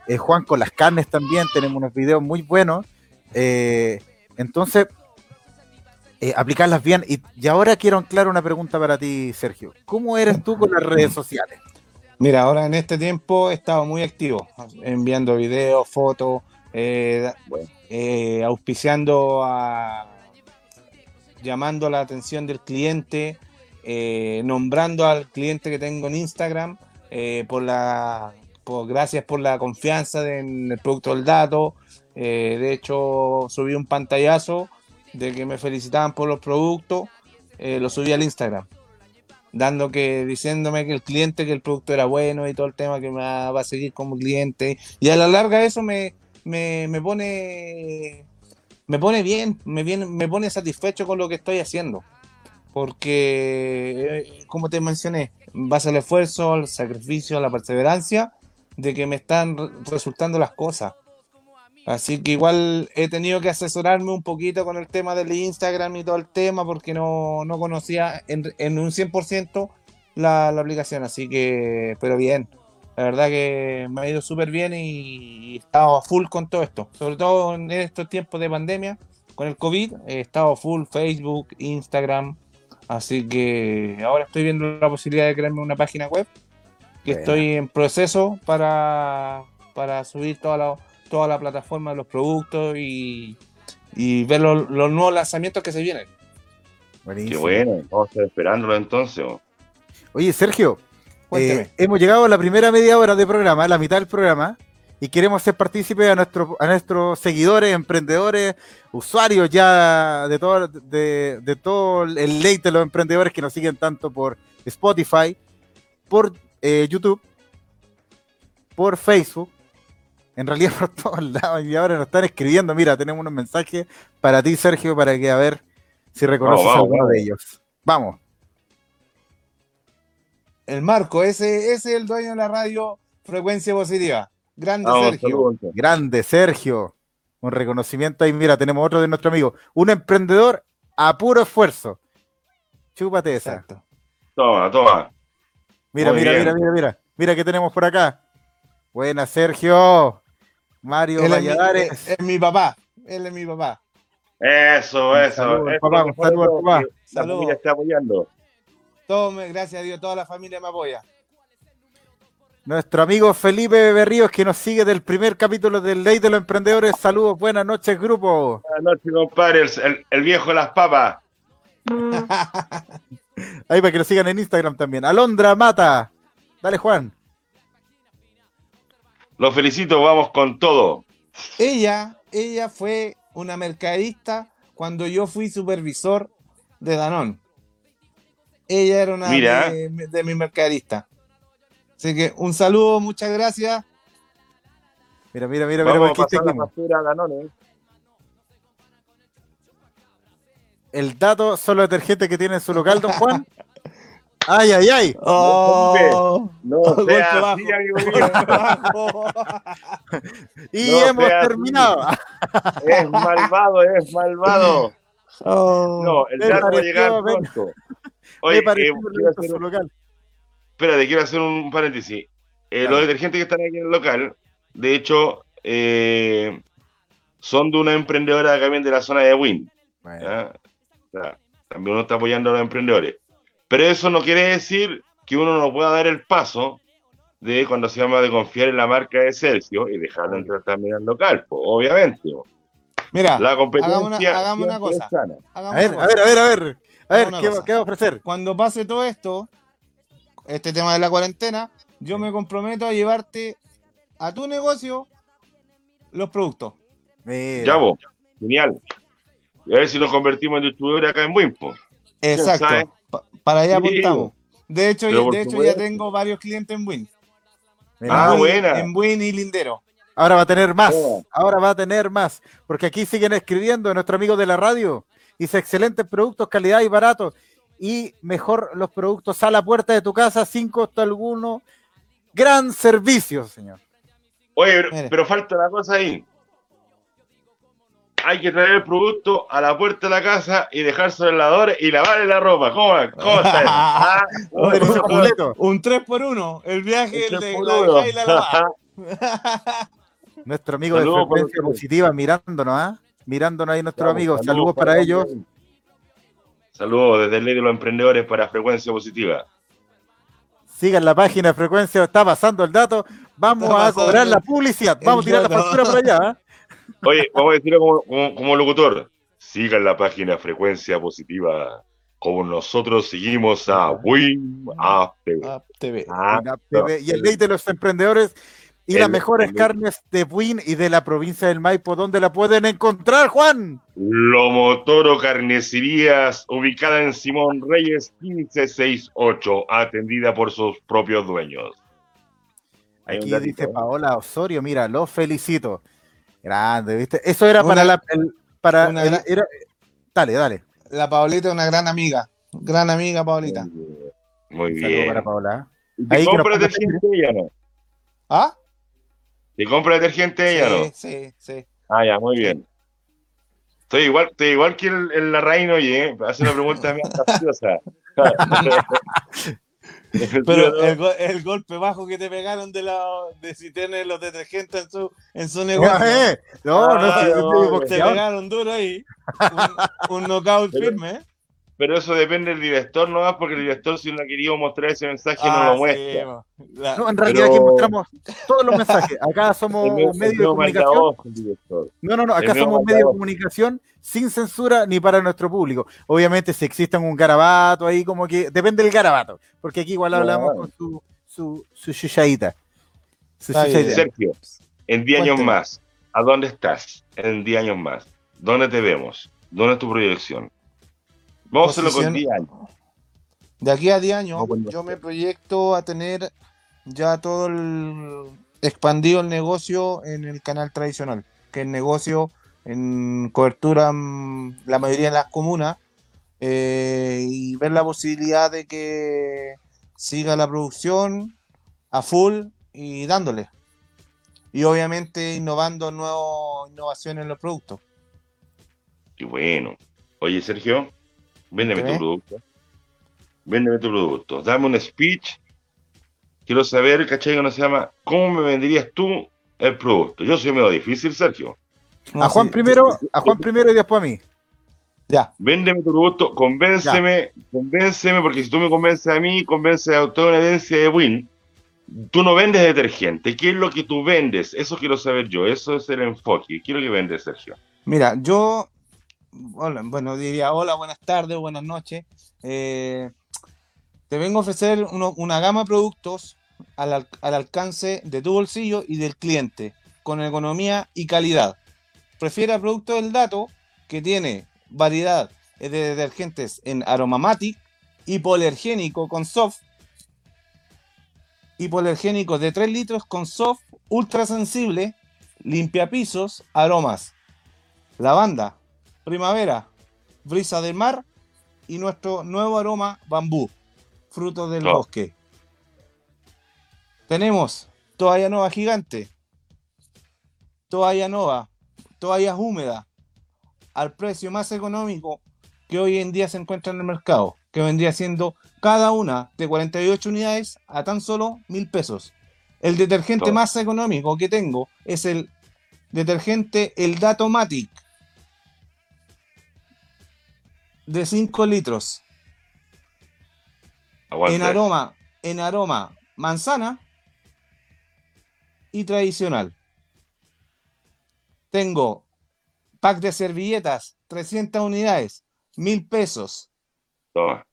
Eh, Juan con las carnes también, tenemos unos videos muy buenos. Eh, entonces, eh, aplicarlas bien. Y, ahora quiero anclar una pregunta para ti, Sergio. ¿Cómo eres tú con las redes sociales? Mira, ahora en este tiempo he estado muy activo, enviando videos, fotos, auspiciando a llamando la atención del cliente, eh, nombrando al cliente que tengo en Instagram, eh, por la por, gracias por la confianza de- en el producto del dato. Eh, de hecho, subí un pantallazo de que me felicitaban por los productos, eh, lo subí al Instagram, dando que, diciéndome que el cliente, que el producto era bueno y todo el tema que me va, va a seguir como cliente. Y a la larga eso me, me, me pone me pone bien, me, viene, me pone satisfecho con lo que estoy haciendo. Porque, eh, como te mencioné, en base al esfuerzo, al sacrificio, a la perseverancia, de que me están re- resultando las cosas. Así que igual he tenido que asesorarme un poquito con el tema del Instagram y todo el tema, porque no, no conocía en, en un 100% la, la aplicación. Así que, pero bien, la verdad que me ha ido súper bien y he estado a full con todo esto. Sobre todo en estos tiempos de pandemia, con el COVID, he estado full Facebook, Instagram. Así que ahora estoy viendo la posibilidad de crearme una página web. Que estoy en proceso para, para subir toda la, toda la plataforma de los productos y, y ver los, los nuevos lanzamientos que se vienen. Qué Buenísimo. bueno, vamos a estar esperándolo entonces. Oye, Sergio, eh, hemos llegado a la primera media hora de programa, la mitad del programa, y queremos ser partícipes a, nuestro, a nuestros seguidores, emprendedores, usuarios ya de todo, de, de todo el late de los emprendedores que nos siguen tanto por Spotify, por eh, YouTube, por Facebook, en realidad por todos lados, y ahora nos están escribiendo, mira, tenemos unos mensajes para ti, Sergio, para que a ver si reconoces vamos, alguno vamos. de ellos. Vamos. El Marco, ese, ese es el dueño de la radio Frecuencia Positiva. Grande Vamos, Sergio. saludos. Grande, Sergio. Un reconocimiento ahí. Mira, tenemos otro de nuestro amigo. Un emprendedor a puro esfuerzo. Chúpate esa. Exacto. Toma, toma. Mira, Muy mira, bien. mira, mira, mira. Mira qué tenemos por acá. Buena, Sergio. Mario Él es, mi, Valladares. es mi papá. Él es mi papá. Eso, eso. saludo al eso papá, es lo un saludo al mejor, papá. que La Saludos. familia está apoyando. Todo gracias a Dios, toda la familia me apoya. Nuestro amigo Felipe Berríos, que nos sigue del primer capítulo del Ley de los Emprendedores. Saludos, buenas noches, grupo. Buenas noches, compadre. El, viejo de las papas. Ahí para que lo sigan en Instagram también. Alondra Mata. Dale, Juan. Los felicito, vamos con todo. Ella, ella fue una mercadista cuando yo fui supervisor de Danón. Ella era una Mira. de, de mi mercadista. Así que un saludo, muchas gracias. Mira, mira, mira, mira, Vamos a por aquí pasar la seguimos. factura a Danone. el dato solo detergente que tiene en su local, don Juan. Ay, ay, ay. Oh, No sea bajo. así, amigo mío. Y No hemos sea así. terminado. Es malvado, es malvado. Oh. No, el dato va a llegar pronto. Me Oye, pareció eh, quiero hacer su un- local. Espérate, quiero hacer un paréntesis. Eh, Dale. los detergentes que están aquí en el local, de hecho, eh, son de una emprendedora también de la zona de Win. ¿ya? O sea, también uno está apoyando a los emprendedores. Pero eso no quiere decir que uno no pueda dar el paso de cuando se llama de confiar en la marca de Celsius y dejarlo entrar también al local, po, obviamente. Mira, La competencia hagamos una- hagamos una siempre cosa. hagamos A ver, una a ver, a ver, a ver. A ver, Una ¿qué, qué va a ofrecer? Cuando pase todo esto, este tema de la cuarentena, yo me comprometo a llevarte a tu negocio los productos. Mira. Ya, vos. Genial. Y a ver si nos convertimos en distribuidores acá en Wimpo. Exacto. Pa- para allá Sí. apuntamos. De hecho, ya- de hecho ya tengo varios clientes en Win. Ah, en Win- buena. En Win y Lindero. Ahora va a tener más. Oh. Ahora va a tener más. Porque aquí siguen escribiendo nuestro amigo de la radio. Dice excelentes productos, calidad y barato. Y mejor los productos a la puerta de tu casa sin costo alguno. Gran servicio, señor. Oye, pero, falta una cosa ahí. Hay que traer el producto a la puerta de la casa y dejárselo en la y lavarle la ropa. ¿Cómo, cómo está? Ah. Un 3x1. El viaje, el Ese de la y la lavada. Nuestro amigo Saludos de por frecuencia positiva mirándonos, ¿ah? Mirándonos ahí nuestros amigos. Saludos para ellos. Saludos desde el Ley de los Emprendedores para Frecuencia Positiva. Sigan la página de frecuencia, está pasando el dato. Vamos Está a cobrar la publicidad. Vamos a tirar la factura por allá. ¿ah? Oye, vamos a decirlo como, como, como locutor. Sigan la página Frecuencia Positiva. Como nosotros seguimos a Win APV. Ah, TV. PB, y el ley de los emprendedores y El- las mejores el- carnes de Buin y de la provincia del Maipo, ¿dónde la pueden encontrar, Juan? Lomotoro Carnicerías, ubicada en Simón Reyes 1568, atendida por sus propios dueños. Hay Aquí dice ¿eh? Paola Osorio, mira, los felicito. Grande, ¿viste? Eso era Una- para la el- para una era- dale, dale. La Paulita es una gran amiga. Gran amiga, Paulita. Muy bien. para Paola. ¿Y ¿Te Ahí que nos compra ponga detergente ella no? ¿Ah? ¿Te compra detergente ella no? Sí, sí, sí. Ah, ya, muy bien. Estoy igual, estoy igual que el, el Larraín, oye, ¿eh? hace una pregunta más capciosa. Pero el, go- el golpe bajo que te pegaron de la de si tienes los detergentes en su, en su negocio. Eh, No, no, Ah, no, no, Te pegaron duro ahí. Un, un knockout firme, ¿eh? Pero eso depende del director nomás, porque el director si no ha querido mostrar ese mensaje no Ah, lo muestra. La- No, en realidad Pero- aquí mostramos todos los mensajes. Acá somos un medio de nuevo comunicación. No, no, no, acá somos un medio de comunicación sin censura ni para nuestro público. Obviamente, si existe un garabato ahí, como que depende del garabato, porque aquí igual hablamos con su, su, su. Sergio, en 10 años más, ¿a dónde estás? En 10 años más. ¿Dónde te vemos? ¿Dónde es tu proyección? Vamos a hacerlo con Posición- 10 años. De aquí a 10 años, No, no yo me proyecto a tener ya todo el expandido el negocio en el canal tradicional, que el negocio en cobertura mm, la mayoría de las comunas eh, y ver la posibilidad de que siga la producción a full y dándole. Y obviamente innovando nuevas innovaciones en los productos. Y bueno. Oye, Sergio, véndeme tu producto. Véndeme tu producto. Dame un speech. Quiero saber, ¿cachai? Que no se llama, ¿cómo me venderías tú el producto? Yo soy medio difícil, Sergio. No, A Juan sí, primero, a Juan primero y después a mí. Ya, Véndeme tu producto, convénceme, convénceme, porque si tú me convences a mí, convences a toda una audiencia de Win. Tú no vendes detergente. ¿Qué es lo que tú vendes? Eso quiero saber yo. Eso es el enfoque. ¿Qué es lo que vendes, Sergio? Mira, yo, hola, bueno, diría hola, buenas tardes, buenas noches. Eh, te vengo a ofrecer una gama de productos al, al- al alcance de tu bolsillo y del cliente, con economía y calidad. Prefiera productos del dato que tiene variedad de detergentes en Aromamatic, hipoalergénico con soft, hipoalergénico de 3 litros con soft, ultra sensible, limpia pisos, aromas lavanda, primavera, brisa del mar y nuestro nuevo aroma bambú, fruto del Oh. bosque. Tenemos toalla nova gigante, toalla nova, toallas húmedas, al precio más económico que hoy en día se encuentra en el mercado, que vendría siendo cada una de 48 unidades a tan solo mil pesos. El detergente más económico que tengo es el detergente El Datomatic de 5 litros Aguanta. en aroma en aroma manzana y tradicional. Tengo pack de servilletas 300 unidades, mil pesos. Toma.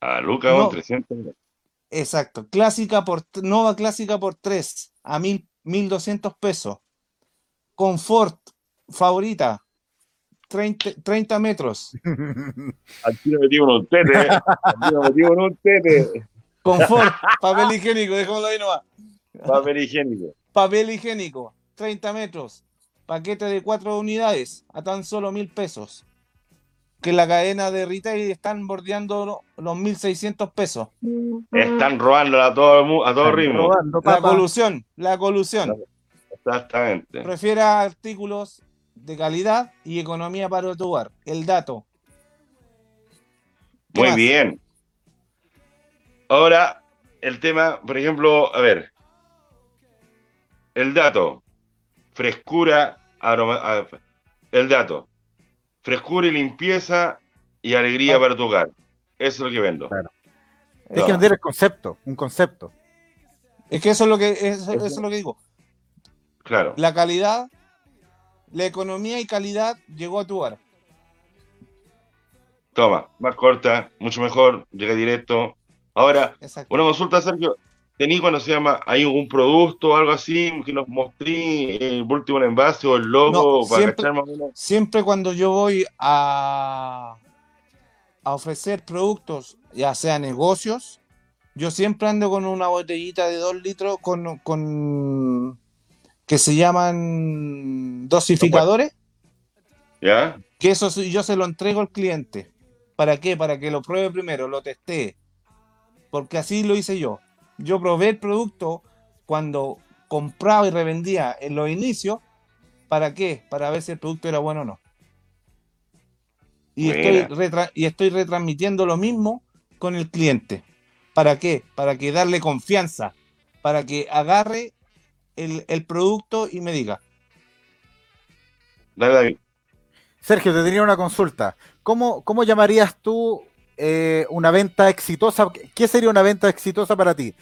A Luca, No. con 300. Exacto, clásica por nova clásica por 3 a mil 1200 pesos. Confort favorita 30, 30 metros. Al tiro metido en un tete. Al tiro metido en un tete. Confort, papel higiénico, dejémoslo ahí nomás. Papel higiénico. Papel higiénico, 30 metros. Paquete de 4 unidades a tan solo mil pesos. Que la cadena de retail están bordeando lo- los 1600 pesos. Están robando a todo, a todo ritmo. Robando, La colusión, la colusión. Exactamente. Prefiera artículos de calidad y economía para tu hogar. El dato. ¿Qué Muy más? bien. Ahora, el tema, por ejemplo, a ver. El dato. Frescura, aroma. a- El dato. Frescura y limpieza y alegría Ah. para tu hogar. Eso es lo que vendo. Claro. Hay No. que vender el concepto, un concepto. Es que eso es lo que eso, eso es lo que digo. Claro. La calidad, la economía y calidad llegó a tu hogar. Toma, más corta, mucho mejor, llega directo. Ahora, Exacto. una consulta, Sergio. ¿Tení cuando se llama, hay algún producto o algo así que nos mostré el último envase o el logo No, para siempre- más menos? Siempre cuando yo voy a, a ofrecer productos, ya sea negocios, yo siempre ando con una botellita de 2 litros con, con que se llaman dosificadores, ¿Ya? que eso sí, yo se lo entrego al cliente. ¿Para qué? Para que lo pruebe primero, lo testee. Porque así lo hice yo. Yo probé el producto cuando compraba y revendía en los inicios. ¿Para qué? Para ver si el producto era bueno o no. Y estoy, y estoy retransmitiendo lo mismo con el cliente. ¿Para qué? Para que darle confianza. Para que agarre el, el producto y me diga. Dale, David. Sergio, te tenía una consulta. ¿Cómo, cómo llamarías tú eh, una venta exitosa? ¿Qué sería una venta exitosa para ti?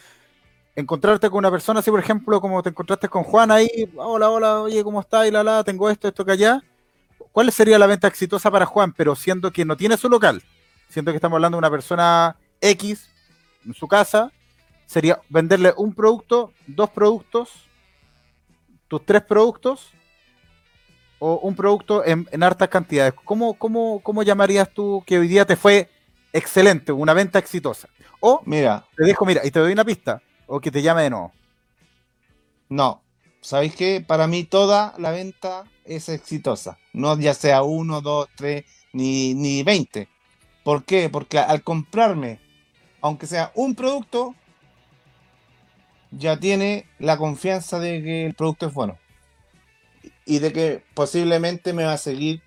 Encontrarte con una persona, así por ejemplo, como te encontraste con Juan ahí, hola, hola, oye, ¿cómo estás? Y la, la, tengo esto, esto que allá. ¿Cuál sería la venta exitosa para Juan? Pero siendo que no tiene su local, siendo que estamos hablando de una persona X en su casa, sería venderle un producto, dos productos, tus tres productos o un producto en, en hartas cantidades. ¿Cómo, cómo, ¿Cómo llamarías tú que hoy día te fue excelente, una venta exitosa? O Mira, te dejo, mira, y te doy una pista, o que te llame de nuevo. No, ¿sabéis qué? Para mí toda la venta es exitosa. No ya sea uno, dos, tres, ni, ni veinte. ¿Por qué? Porque al comprarme, aunque sea un producto, ya tiene la confianza de que el producto es bueno. Y de que posiblemente me va a seguir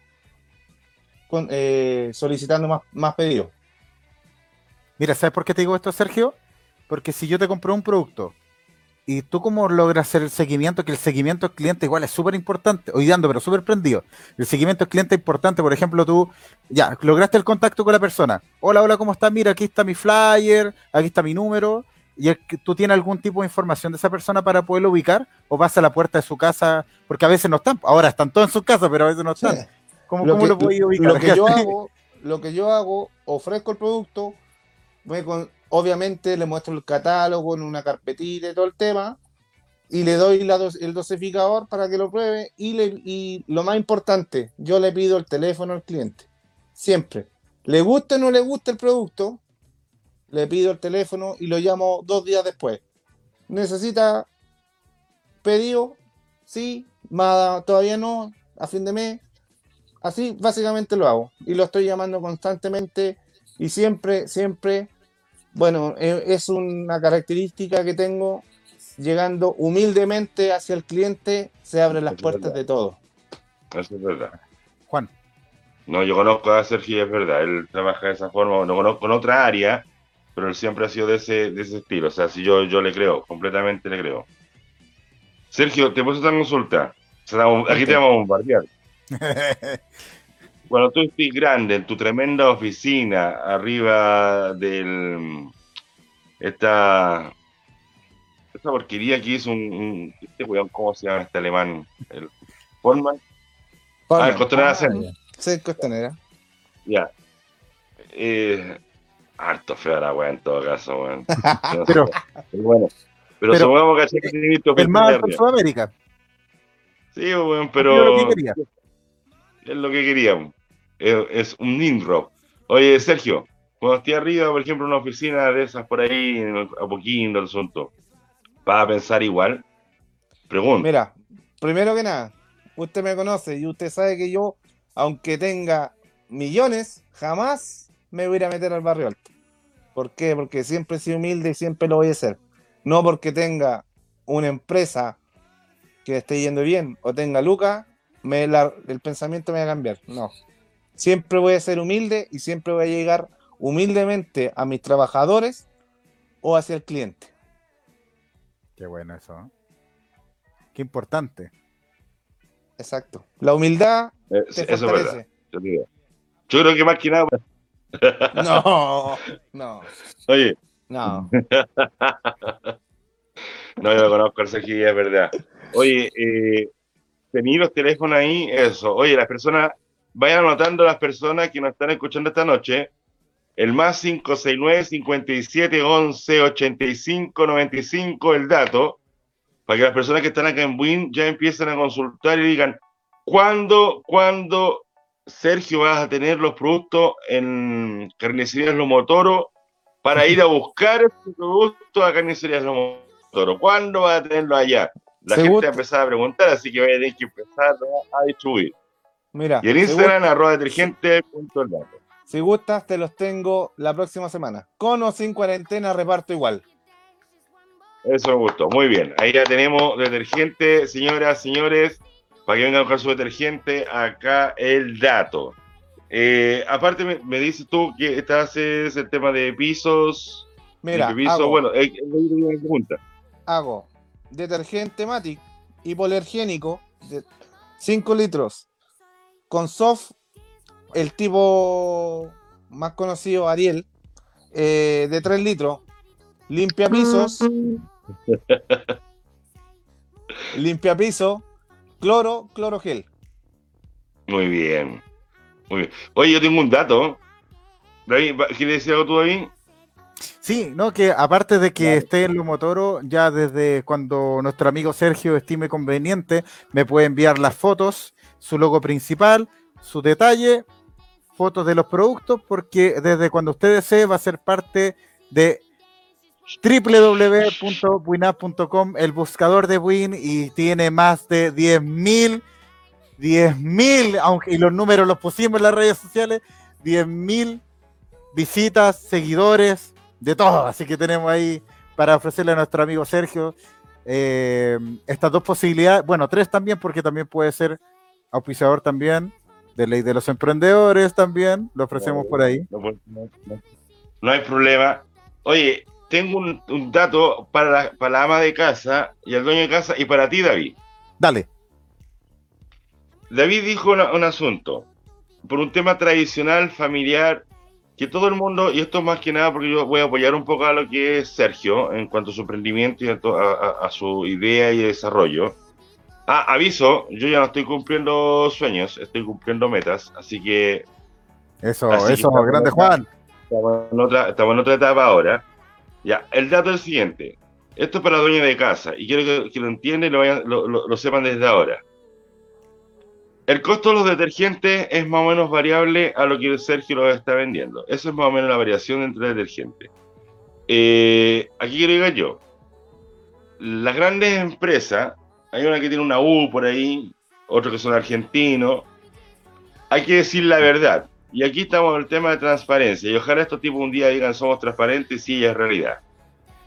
con- eh, solicitando más, más pedidos. Mira, ¿sabes por qué te digo esto, Sergio? Porque si yo te compré un producto y tú cómo logras hacer el seguimiento, que el seguimiento al cliente igual es súper importante, hoy dando, pero súper prendido. El seguimiento al cliente es importante, por ejemplo, tú ya lograste el contacto con la persona. Hola, hola, ¿cómo estás? Mira, aquí está mi flyer, aquí está mi número. ¿Y el tú tienes algún tipo de información de esa persona para poderlo ubicar? ¿O vas a la puerta de su casa? Porque a veces no están, ahora están todos en su casa, pero a veces no están. ¿Cómo, lo cómo que, lo ubicar? lo que yo hago, lo que yo hago, ofrezco el producto, con- obviamente le muestro el catálogo en una carpetita y todo el tema, y le doy la dos- el dosificador para que lo pruebe, y, le, y lo más importante, yo le pido el teléfono al cliente, siempre. Le guste o no le guste el producto, le pido el teléfono y lo llamo dos días después. ¿Necesita pedido? Sí, más todavía no, a fin de mes. Así básicamente lo hago y lo estoy llamando constantemente y siempre, siempre, bueno, e- es una característica que tengo, llegando humildemente hacia el cliente, se abren las Es puertas verdad. de todo. Eso es verdad. Juan, No, yo conozco a Sergio es verdad, él trabaja de esa forma, no conozco en otra área, pero él siempre ha sido de ese, de ese estilo. O sea, si yo, yo le creo, completamente le creo. Sergio, te puse esta consulta. O sea, vamos- aquí te vamos a bombardear. Cuando tú estés grande en tu tremenda oficina, arriba del. Esta. Esta porquería que hizo un. un- este weón, ¿Cómo se llama este alemán? El Forman. Ah, el Costanera Center. Sí, costanera. Ya. Eh, harto fea la weá en todo caso, weón. Pero- pero bueno. Pero, pero- supongamos que que tiene visto el más arriba. Sudamérica. Sí, weón, lo pero que quería. es lo que queríamos. Es, es un Nimrod. Oye, Sergio, cuando esté arriba, por ejemplo, en una oficina de esas por ahí, en Apoquindo, el asunto, ¿vas a pensar igual? Pregunta. Mira, primero que nada, usted me conoce y usted sabe que yo, aunque tenga millones, jamás me voy a ir a meter al barrio alto. ¿Por qué? Porque siempre he sido humilde y siempre lo voy a hacer. No porque tenga una empresa que esté yendo bien o tenga lucas, me la- el pensamiento me va a cambiar. No. Siempre voy a ser humilde y siempre voy a llegar humildemente a mis trabajadores o hacia el cliente. Qué bueno eso. ¿eh? Qué importante. Exacto. La humildad Eh, te eso es verdad. fortalece. Yo, digo. Yo creo que más que nada. No, no, Oye, no. no, yo lo conozco al Sergio y es verdad. Oye, eh, tení los teléfonos ahí, eso. Oye, las personas, vayan anotando las personas que nos están escuchando esta noche. El más 569 57 11 85 95, el dato, para que las personas que están acá en Win ya empiecen a consultar y digan, ¿cuándo, cuándo Sergio vas a tener los productos en Carnicerías Lomotoro para ir a buscar este producto a Carnicerías Lomotoro? ¿Cuándo vas a tenerlo allá? La gente ha empezado a preguntar, así que voy a tener que empezar a distribuir. Mira, y el Instagram, arroba detergente. Si gustas, te los tengo la próxima semana. Con o sin cuarentena, reparto igual. Eso me gustó. Muy bien. Ahí ya tenemos detergente, señoras, señores, para que vengan a buscar su detergente. Acá el dato. Eh, aparte, me, dices tú que estás haces el tema de pisos. Mira, hago, bueno, eh, Hago detergente Matic hipoalergénico de 5 litros con soft, el tipo más conocido, Ariel, eh, de 3 litros, limpia pisos, limpia piso, cloro, cloro gel. Muy bien. Muy bien. Oye, yo tengo un dato. David, ¿quieres decir algo tú, David? Sí, no, que aparte de que esté en Lomotoro, ya desde cuando nuestro amigo Sergio estime conveniente, me puede enviar las fotos, su logo principal, su detalle, fotos de los productos, porque desde cuando usted desee va a ser parte de www.winap.com, el buscador de Win, y tiene más de 10.000, 10.000, aunque y los números los pusimos en las redes sociales, 10.000 visitas, seguidores, de todo. Así que tenemos ahí para ofrecerle a nuestro amigo Sergio eh, estas dos posibilidades. Bueno, tres también, porque también puede ser auspiciador también de ley de los emprendedores también. Lo ofrecemos por ahí. No, hay problema. Oye, tengo un, dato para la, para la ama de casa y el dueño de casa y para ti, David. Dale. David dijo un asunto. Por un tema tradicional, familiar, que todo el mundo, y esto más que nada porque yo voy a apoyar un poco a lo que es Sergio en cuanto a su emprendimiento y a, su idea y desarrollo. Ah, aviso, yo ya no estoy cumpliendo sueños, estoy cumpliendo metas, así que... Eso, eso, grande Juan. Estamos en, otra, estamos en otra etapa ahora. Ya, el dato es el siguiente. Esto es para dueña de casa y quiero que, lo entiendan y lo, sepan desde ahora. El costo de los detergentes es más o menos variable a lo que Sergio lo está vendiendo. Eso es más o menos la variación entre detergentes. Eh, aquí quiero llegar yo. Las grandes empresas, hay una que tiene una U por ahí, otros que son argentinos. Hay que decir la verdad. Y aquí estamos en el tema de transparencia. Y ojalá estos tipos un día digan somos transparentes y es realidad.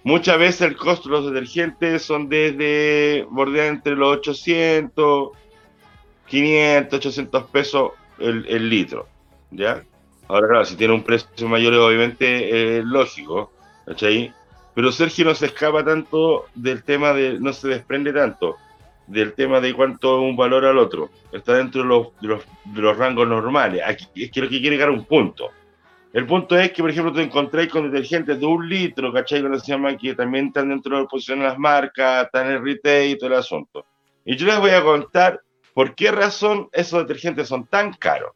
Muchas veces el costo de los detergentes son desde bordear entre los 800 500, 800 pesos el, litro, ¿ya? Ahora, claro, si tiene un precio mayor, obviamente es lógico, ¿cachai? Pero Sergio no se escapa tanto del tema de, no se desprende tanto del tema de cuánto es un valor al otro. Está dentro de los, de los, rangos normales. Aquí es que lo que quiere llegar a un punto. El punto es que, por ejemplo, te encontráis con detergentes de un litro, ¿cachai? Que se llama que también están dentro de la posición de las marcas, están en el retail y todo el asunto. Y yo les voy a contar ¿Por qué razón esos detergentes son tan caros?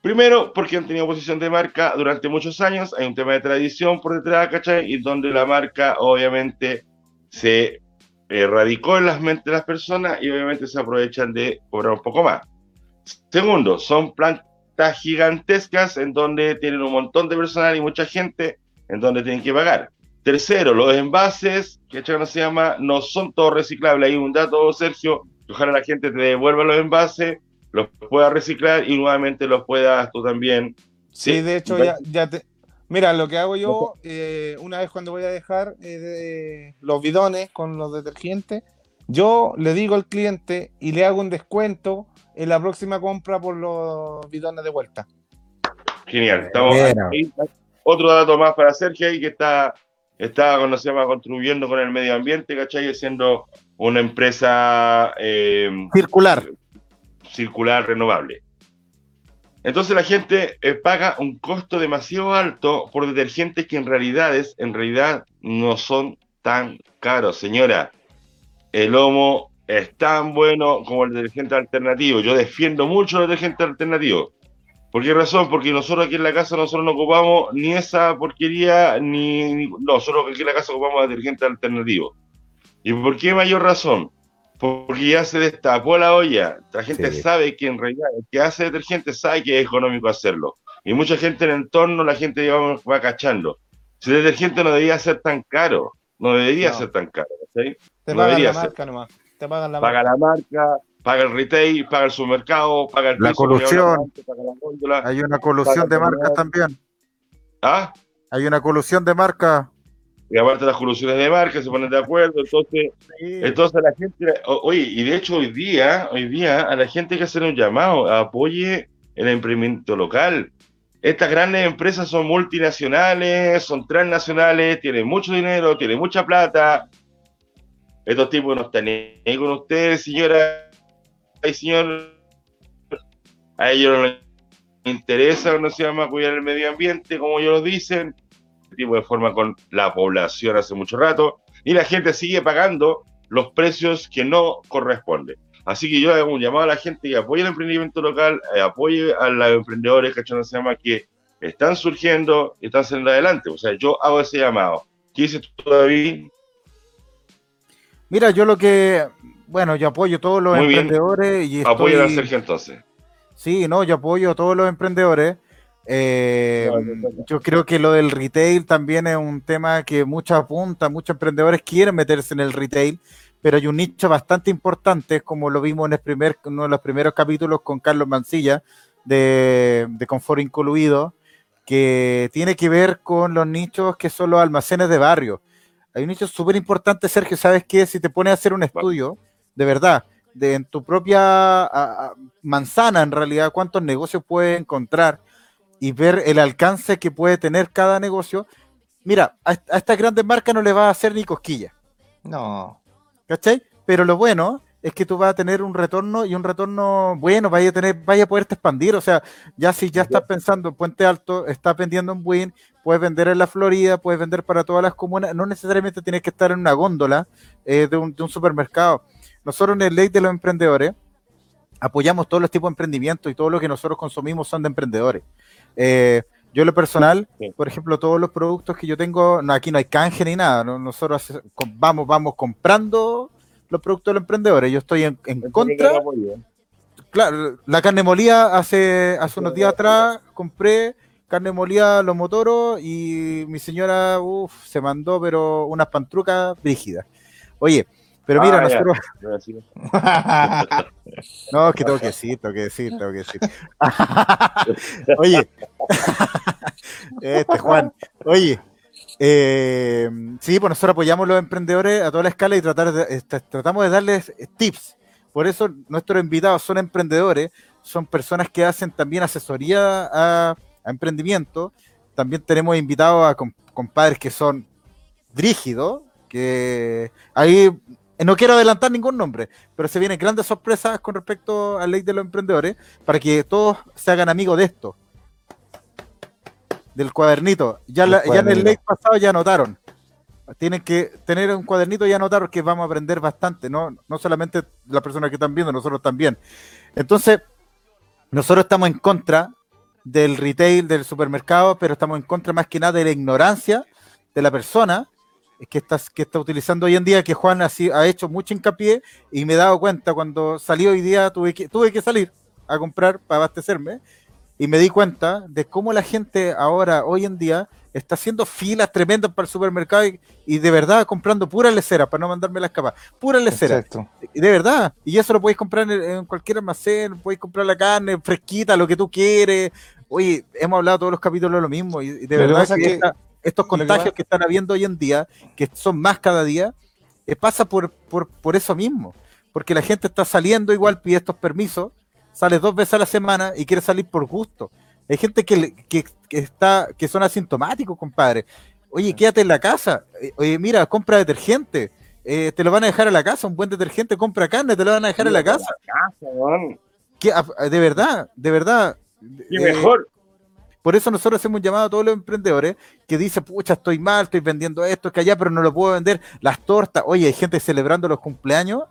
Primero, porque han tenido posición de marca durante muchos años, hay un tema de tradición por detrás, ¿cachai? Y donde la marca obviamente se radicó en las mentes de las personas y obviamente se aprovechan de cobrar un poco más. Segundo, son plantas gigantescas en donde tienen un montón de personal y mucha gente en donde tienen que pagar. Tercero, los envases, que no se llama, no son todos reciclables. Hay un dato, Sergio, ojalá la gente te devuelva los envases, los pueda reciclar y nuevamente los puedas tú también. Sí, de hecho, ya, ya te. Mira, lo que hago yo, eh, una vez cuando voy a dejar eh, los bidones con los detergentes, yo le digo al cliente y le hago un descuento en la próxima compra por los bidones de vuelta. Genial. Estamos Otro dato más para Sergio ahí que está, está cuando se llama contribuyendo con el medio ambiente, ¿cachai? Haciendo una empresa eh, circular. circular renovable. Entonces la gente eh, paga un costo demasiado alto por detergentes que en realidad, en realidad no son tan caros. Señora, el Omo es tan bueno como el detergente alternativo. Yo defiendo mucho el detergente alternativo. ¿Por qué razón? Porque nosotros aquí en la casa nosotros no ocupamos ni esa porquería, ni, ni- no, nosotros aquí en la casa ocupamos detergente alternativo. ¿Y por qué mayor razón? Porque ya se destapó la olla. La gente Sí. sabe que en realidad el que hace detergente sabe que es económico hacerlo. Y mucha gente en el entorno, la gente digamos, va cachando. Si el detergente no debería ser tan caro, no debería No. ser tan caro. ¿cachai? Te No pagan la ser. marca nomás. Te pagan la Paga marca. la marca, paga el retail, paga el supermercado, paga el La colusión. Hay una colusión de marcas también. ¿Ah? Hay una colusión de marcas. Y aparte las colusiones de marca se ponen de acuerdo, entonces, entonces la gente, oye, y de hecho hoy día, hoy día a la gente hay que hacer un llamado, apoye el emprendimiento local. Estas grandes empresas son multinacionales, son transnacionales, tienen mucho dinero, tienen mucha plata. Estos tipos no están ni ahí con ustedes, señora y señor. A ellos no les interesa, no se llama cuidar el medio ambiente, como ellos lo dicen tipo de forma con la población hace mucho rato y la gente sigue pagando los precios que no corresponden. Así que yo hago un llamado a la gente que apoye el emprendimiento local, eh, apoye a los emprendedores, ¿cachai? Se llama que están surgiendo y están saliendo adelante. O sea, yo hago ese llamado. ¿Qué dices tú, David? Mira, yo lo que, bueno, yo apoyo todos los Muy bien. emprendedores y Apoya a estoy- Sergio entonces. Sí, no, yo apoyo a todos los emprendedores. Eh, yo creo que lo del retail también es un tema que muchos apuntan, muchos emprendedores quieren meterse en el retail, pero hay un nicho bastante importante, como lo vimos en el primer, uno de los primeros capítulos con Carlos Mancilla de, de Confort Incluido, que tiene que ver con los nichos que son los almacenes de barrio. Hay un nicho súper importante, Sergio, ¿sabes qué? Si te pones a hacer un estudio, de verdad, de en tu propia a- a- manzana, en realidad, cuántos negocios puedes encontrar y ver el alcance que puede tener cada negocio, mira, a, a estas grandes marcas no le va a hacer ni cosquilla, No. ¿cachai? Pero lo bueno es que tú vas a tener un retorno y un retorno bueno, vaya a tener, vaya a poderte expandir, o sea, ya si ya estás pensando en Puente Alto, estás vendiendo en Win, puedes vender en la Florida, puedes vender para todas las comunas, no necesariamente tienes que estar en una góndola eh, de, un, de un supermercado. Nosotros en el Ley de los Emprendedores apoyamos todos los tipos de emprendimientos y todo lo que nosotros consumimos son de emprendedores. Eh, yo lo personal, Sí. por ejemplo, todos los productos que yo tengo, no, aquí no hay canje ni nada, ¿no? nosotros hace- vamos, vamos comprando los productos de los emprendedores. Yo estoy en, en contra, claro, la carne molida hace, hace unos días atrás compré carne molida los motoros y mi señora uf, se mandó pero unas pantrucas brígidas. Oye, pero mira, Ah, ya. nosotros, no, es que tengo que decir, tengo que decir, tengo que decir. Oye, este Juan, oye, eh, sí, pues nosotros apoyamos a los emprendedores a toda la escala y tratar de, este, tratamos de darles tips. Por eso nuestros invitados son emprendedores, son personas que hacen también asesoría a, a emprendimiento. También tenemos invitados a com- compadres que son rígidos, que ahí no quiero adelantar ningún nombre, pero se vienen grandes sorpresas con respecto a la ley de los emprendedores para que todos se hagan amigos de esto. Del cuadernito. Ya, la- ya en el ley pasado ya anotaron. Tienen que tener un cuadernito y anotar que vamos a aprender bastante, no, no solamente las personas que están viendo, nosotros también. Entonces, nosotros estamos en contra del retail, del supermercado, pero estamos en contra más que nada de la ignorancia de la persona que está, que está utilizando hoy en día, que Juan así, ha hecho mucho hincapié y me he dado cuenta cuando salí hoy día, tuve que, tuve que salir a comprar para abastecerme y me di cuenta de cómo la gente ahora, hoy en día, está haciendo filas tremendas para el supermercado y, y de verdad comprando pura lecera, para no mandarme las capas, pura lecera. Exacto. Y de verdad, y eso lo podéis comprar en, en cualquier almacén, podéis comprar la carne fresquita, lo que tú quieres. Oye, hemos hablado todos los capítulos de lo mismo, y, de que verdad que, que- esta- estos que contagios que están habiendo hoy en día, que son más cada día, eh, pasa por, por, por eso mismo, porque la gente está saliendo igual, pide estos permisos, sale dos veces a la semana y quiere salir por gusto. Hay gente que, que, que está, que son asintomáticos, compadre. Oye, quédate en la casa. Eh, Oye, mira, compra detergente. Eh, te lo van a dejar a la casa, un buen detergente, compra carne, te lo van a dejar en la casa. Ah, de verdad, de verdad. Y Eh, mejor. Por eso nosotros hacemos un llamado a todos los emprendedores que dicen, pucha, estoy mal, estoy vendiendo esto, que allá, pero no lo puedo vender. Las tortas, oye, hay gente celebrando los cumpleaños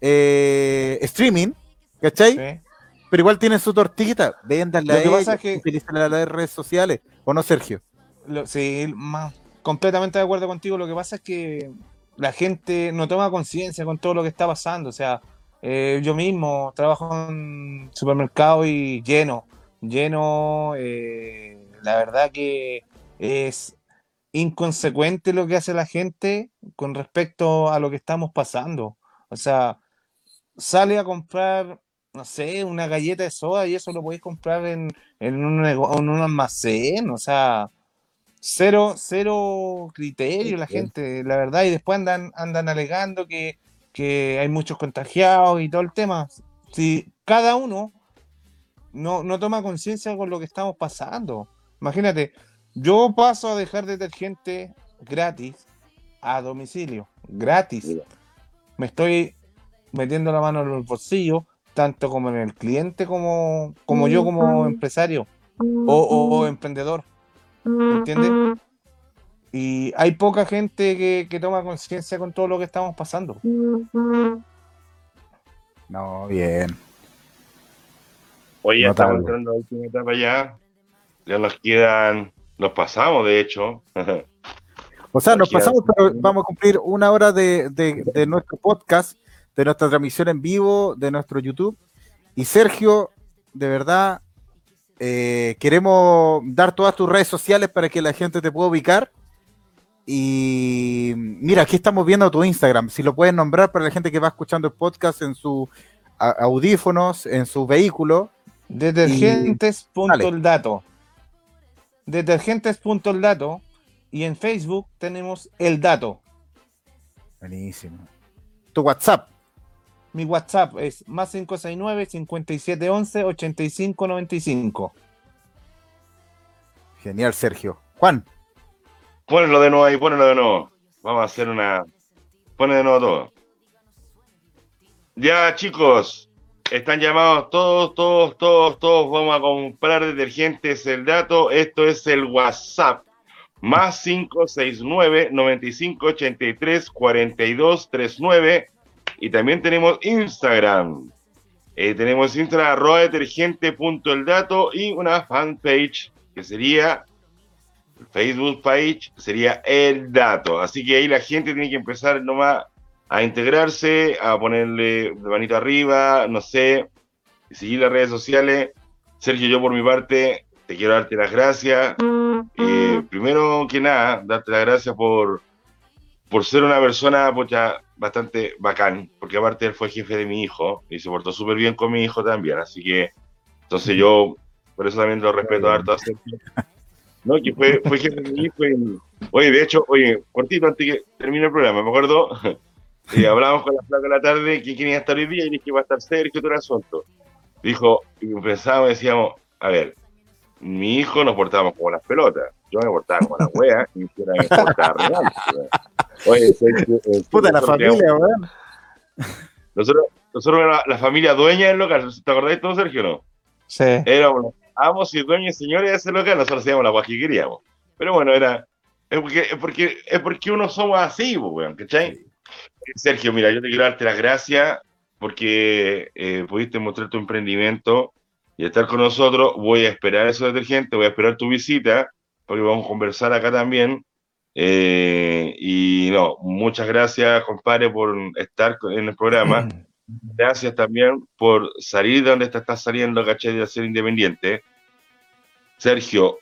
eh, streaming, ¿cachai? Sí. Pero igual tienen su tortita, véndanla a ellos, es que- las redes sociales, ¿o no, Sergio? Lo- sí, más, completamente de acuerdo contigo. Lo que pasa es que la gente no toma conciencia con todo lo que está pasando. O sea, eh, yo mismo trabajo en supermercado y lleno, lleno. eh, la verdad que es inconsecuente lo que hace la gente con respecto a lo que estamos pasando. O sea, sale a comprar, no sé, una galleta de soda y eso lo podéis comprar en, en un, en un almacén. O sea, cero, cero criterio la Sí. gente, la verdad, y después andan, andan alegando que, que hay muchos contagiados y todo el tema. Si cada uno no, no toma conciencia con lo que estamos pasando. Imagínate, yo paso a dejar detergente gratis a domicilio, gratis. Mira. Me estoy metiendo la mano en los bolsillos, tanto como en el cliente como, como yo como empresario o, o- o emprendedor. ¿Entiendes? Y hay poca gente que, que toma conciencia con todo lo que estamos pasando. No, bien. Oye, ya Notable. estamos entrando a la última etapa ya. Ya nos quedan, nos pasamos de hecho. O sea, nos pasamos, pero vamos a cumplir una hora de, de- de nuestro podcast, de nuestra transmisión en vivo, de nuestro YouTube. Y Sergio, de verdad, eh, queremos dar todas tus redes sociales para que la gente te pueda ubicar. Y mira, aquí estamos viendo tu Instagram. Si lo puedes nombrar para la gente que va escuchando el podcast en sus audífonos, en su vehículo. Detergentes. punto Dale. el dato. Detergentes. punto el dato. Y en Facebook tenemos el dato. Buenísimo. Tu WhatsApp. Mi WhatsApp es más 569 5711 8595. Genial, Sergio. Juan. Ponelo de nuevo ahí, ponelo de nuevo. Vamos a hacer una. Pone de nuevo todo. Ya, chicos, están llamados todos, todos, todos, todos. Vamos a comprar detergentes. El dato, esto es el WhatsApp. Más 569 95 83 42 39. Y también tenemos Instagram. Eh, tenemos Instagram arroba punto el dato y una fanpage que sería Facebook page sería el dato. Así que ahí la gente tiene que empezar nomás a integrarse, a ponerle la manito arriba, no sé, seguir las redes sociales. Sergio, yo por mi parte te quiero darte las gracias. Eh, primero que nada, darte las gracias por, por ser una persona pucha, bastante bacán, porque aparte él fue jefe de mi hijo y se portó súper bien con mi hijo también. Así que, entonces yo por eso también lo respeto harto a Sergio. No, que fue, fue jefe de mi hijo y, oye, de hecho, oye, cortito antes que termine el programa, me acuerdo, y hablábamos con la placa de la tarde que quería estar hoy día y dije que va a estar Sergio, todo el asunto. Dijo, y pensábamos, decíamos, a ver, mi hijo nos portábamos como las pelotas, yo me portaba como las weas y yo me portaba real. weón. Oye, Sergio, eh, Puta, la familia, weón. Nosotros, nosotros éramos la, la familia dueña del local, ¿te acordáis todo, Sergio, no? Sí. éramos los amos y dueños y señores de ese local, nosotros hacíamos la guay que queríamos. Pero bueno, era. Es porque, es porque, es porque uno somos así, pues, weón, ¿cachai? Sergio, mira, yo te quiero darte las gracias porque eh, pudiste mostrar tu emprendimiento y estar con nosotros. Voy a esperar esos detergentes, voy a esperar tu visita porque vamos a conversar acá también. Eh, y no, muchas gracias, compadre, por estar en el programa gracias también por salir de donde te estás saliendo, ¿cachai? De ser independiente. Sergio,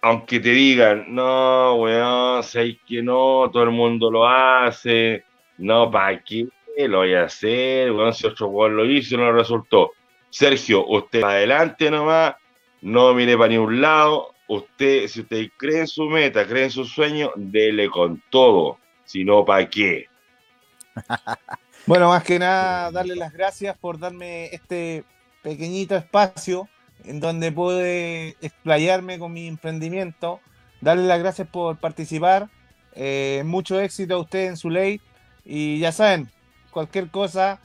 aunque te digan, no, weón, sé que no, todo el mundo lo hace, no, ¿para qué lo voy a hacer? Weón, si otro weón lo hizo no resultó. Sergio, usted adelante nomás, no mire para ni un lado. Usted, si usted cree en su meta, cree en su sueño, dele con todo. Si no, ¿para qué? Bueno, más que nada, darle las gracias por darme este pequeñito espacio en donde pude explayarme con mi emprendimiento. Darle las gracias por participar. Eh, mucho éxito a usted en su ley. Y ya saben, cualquier cosa,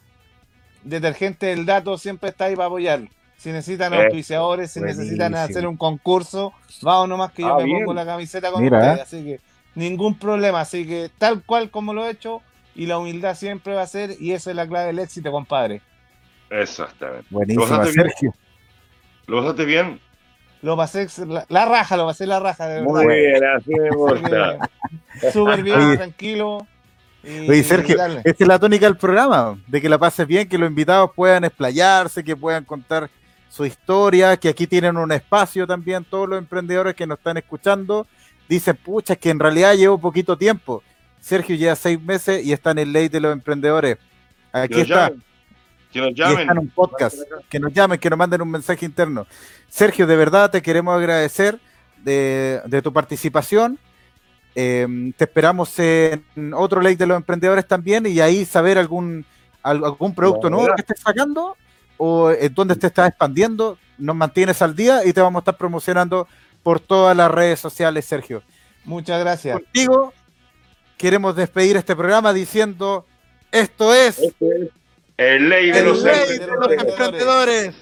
Detergente del Dato siempre está ahí para apoyar. Si necesitan Eh, auspiciadores, si necesitan buenísimo. hacer un concurso, vamos nomás que yo Ah, me bien. pongo la camiseta con Mira, ustedes. eh. Así que ningún problema. Así que tal cual como lo he hecho, y la humildad siempre va a ser, y esa es la clave del éxito, compadre. Exactamente. Buenísima, ¿Lo pasaste bien? Sergio. ¿Lo pasaste bien? Lo pasé la, la raja, lo pasé la raja, de verdad. Muy bien, así me gusta. Súper bien, Oye. tranquilo. y- Oye, Sergio, esta es la tónica del programa, de que la pases bien, que los invitados puedan explayarse, que puedan contar su historia, que aquí tienen un espacio también, todos los emprendedores que nos están escuchando, dicen, pucha, es que en realidad llevo poquito tiempo. Sergio lleva seis meses y está en el ley de los emprendedores. Aquí está, llamen. Que nos llamen. un podcast. Que nos llamen, que nos manden un mensaje interno. Sergio, de verdad te queremos agradecer de, de tu participación. Eh, te esperamos en otro ley de los emprendedores también y ahí saber algún, al- algún producto nuevo que estés sacando o en dónde te estás expandiendo. Nos mantienes al día y te vamos a estar promocionando por todas las redes sociales, Sergio. Muchas gracias. Contigo queremos despedir este programa diciendo, esto es es el ley de el los ley Emprendedores. de los emprendedores. emprendedores.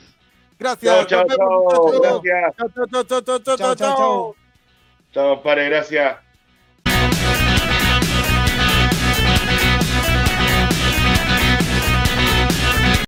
Gracias. Chao, chao, chao. Gracias. Chao, chao, chao, chao, chao, Chao, chao, chao. Chao, padre, gracias.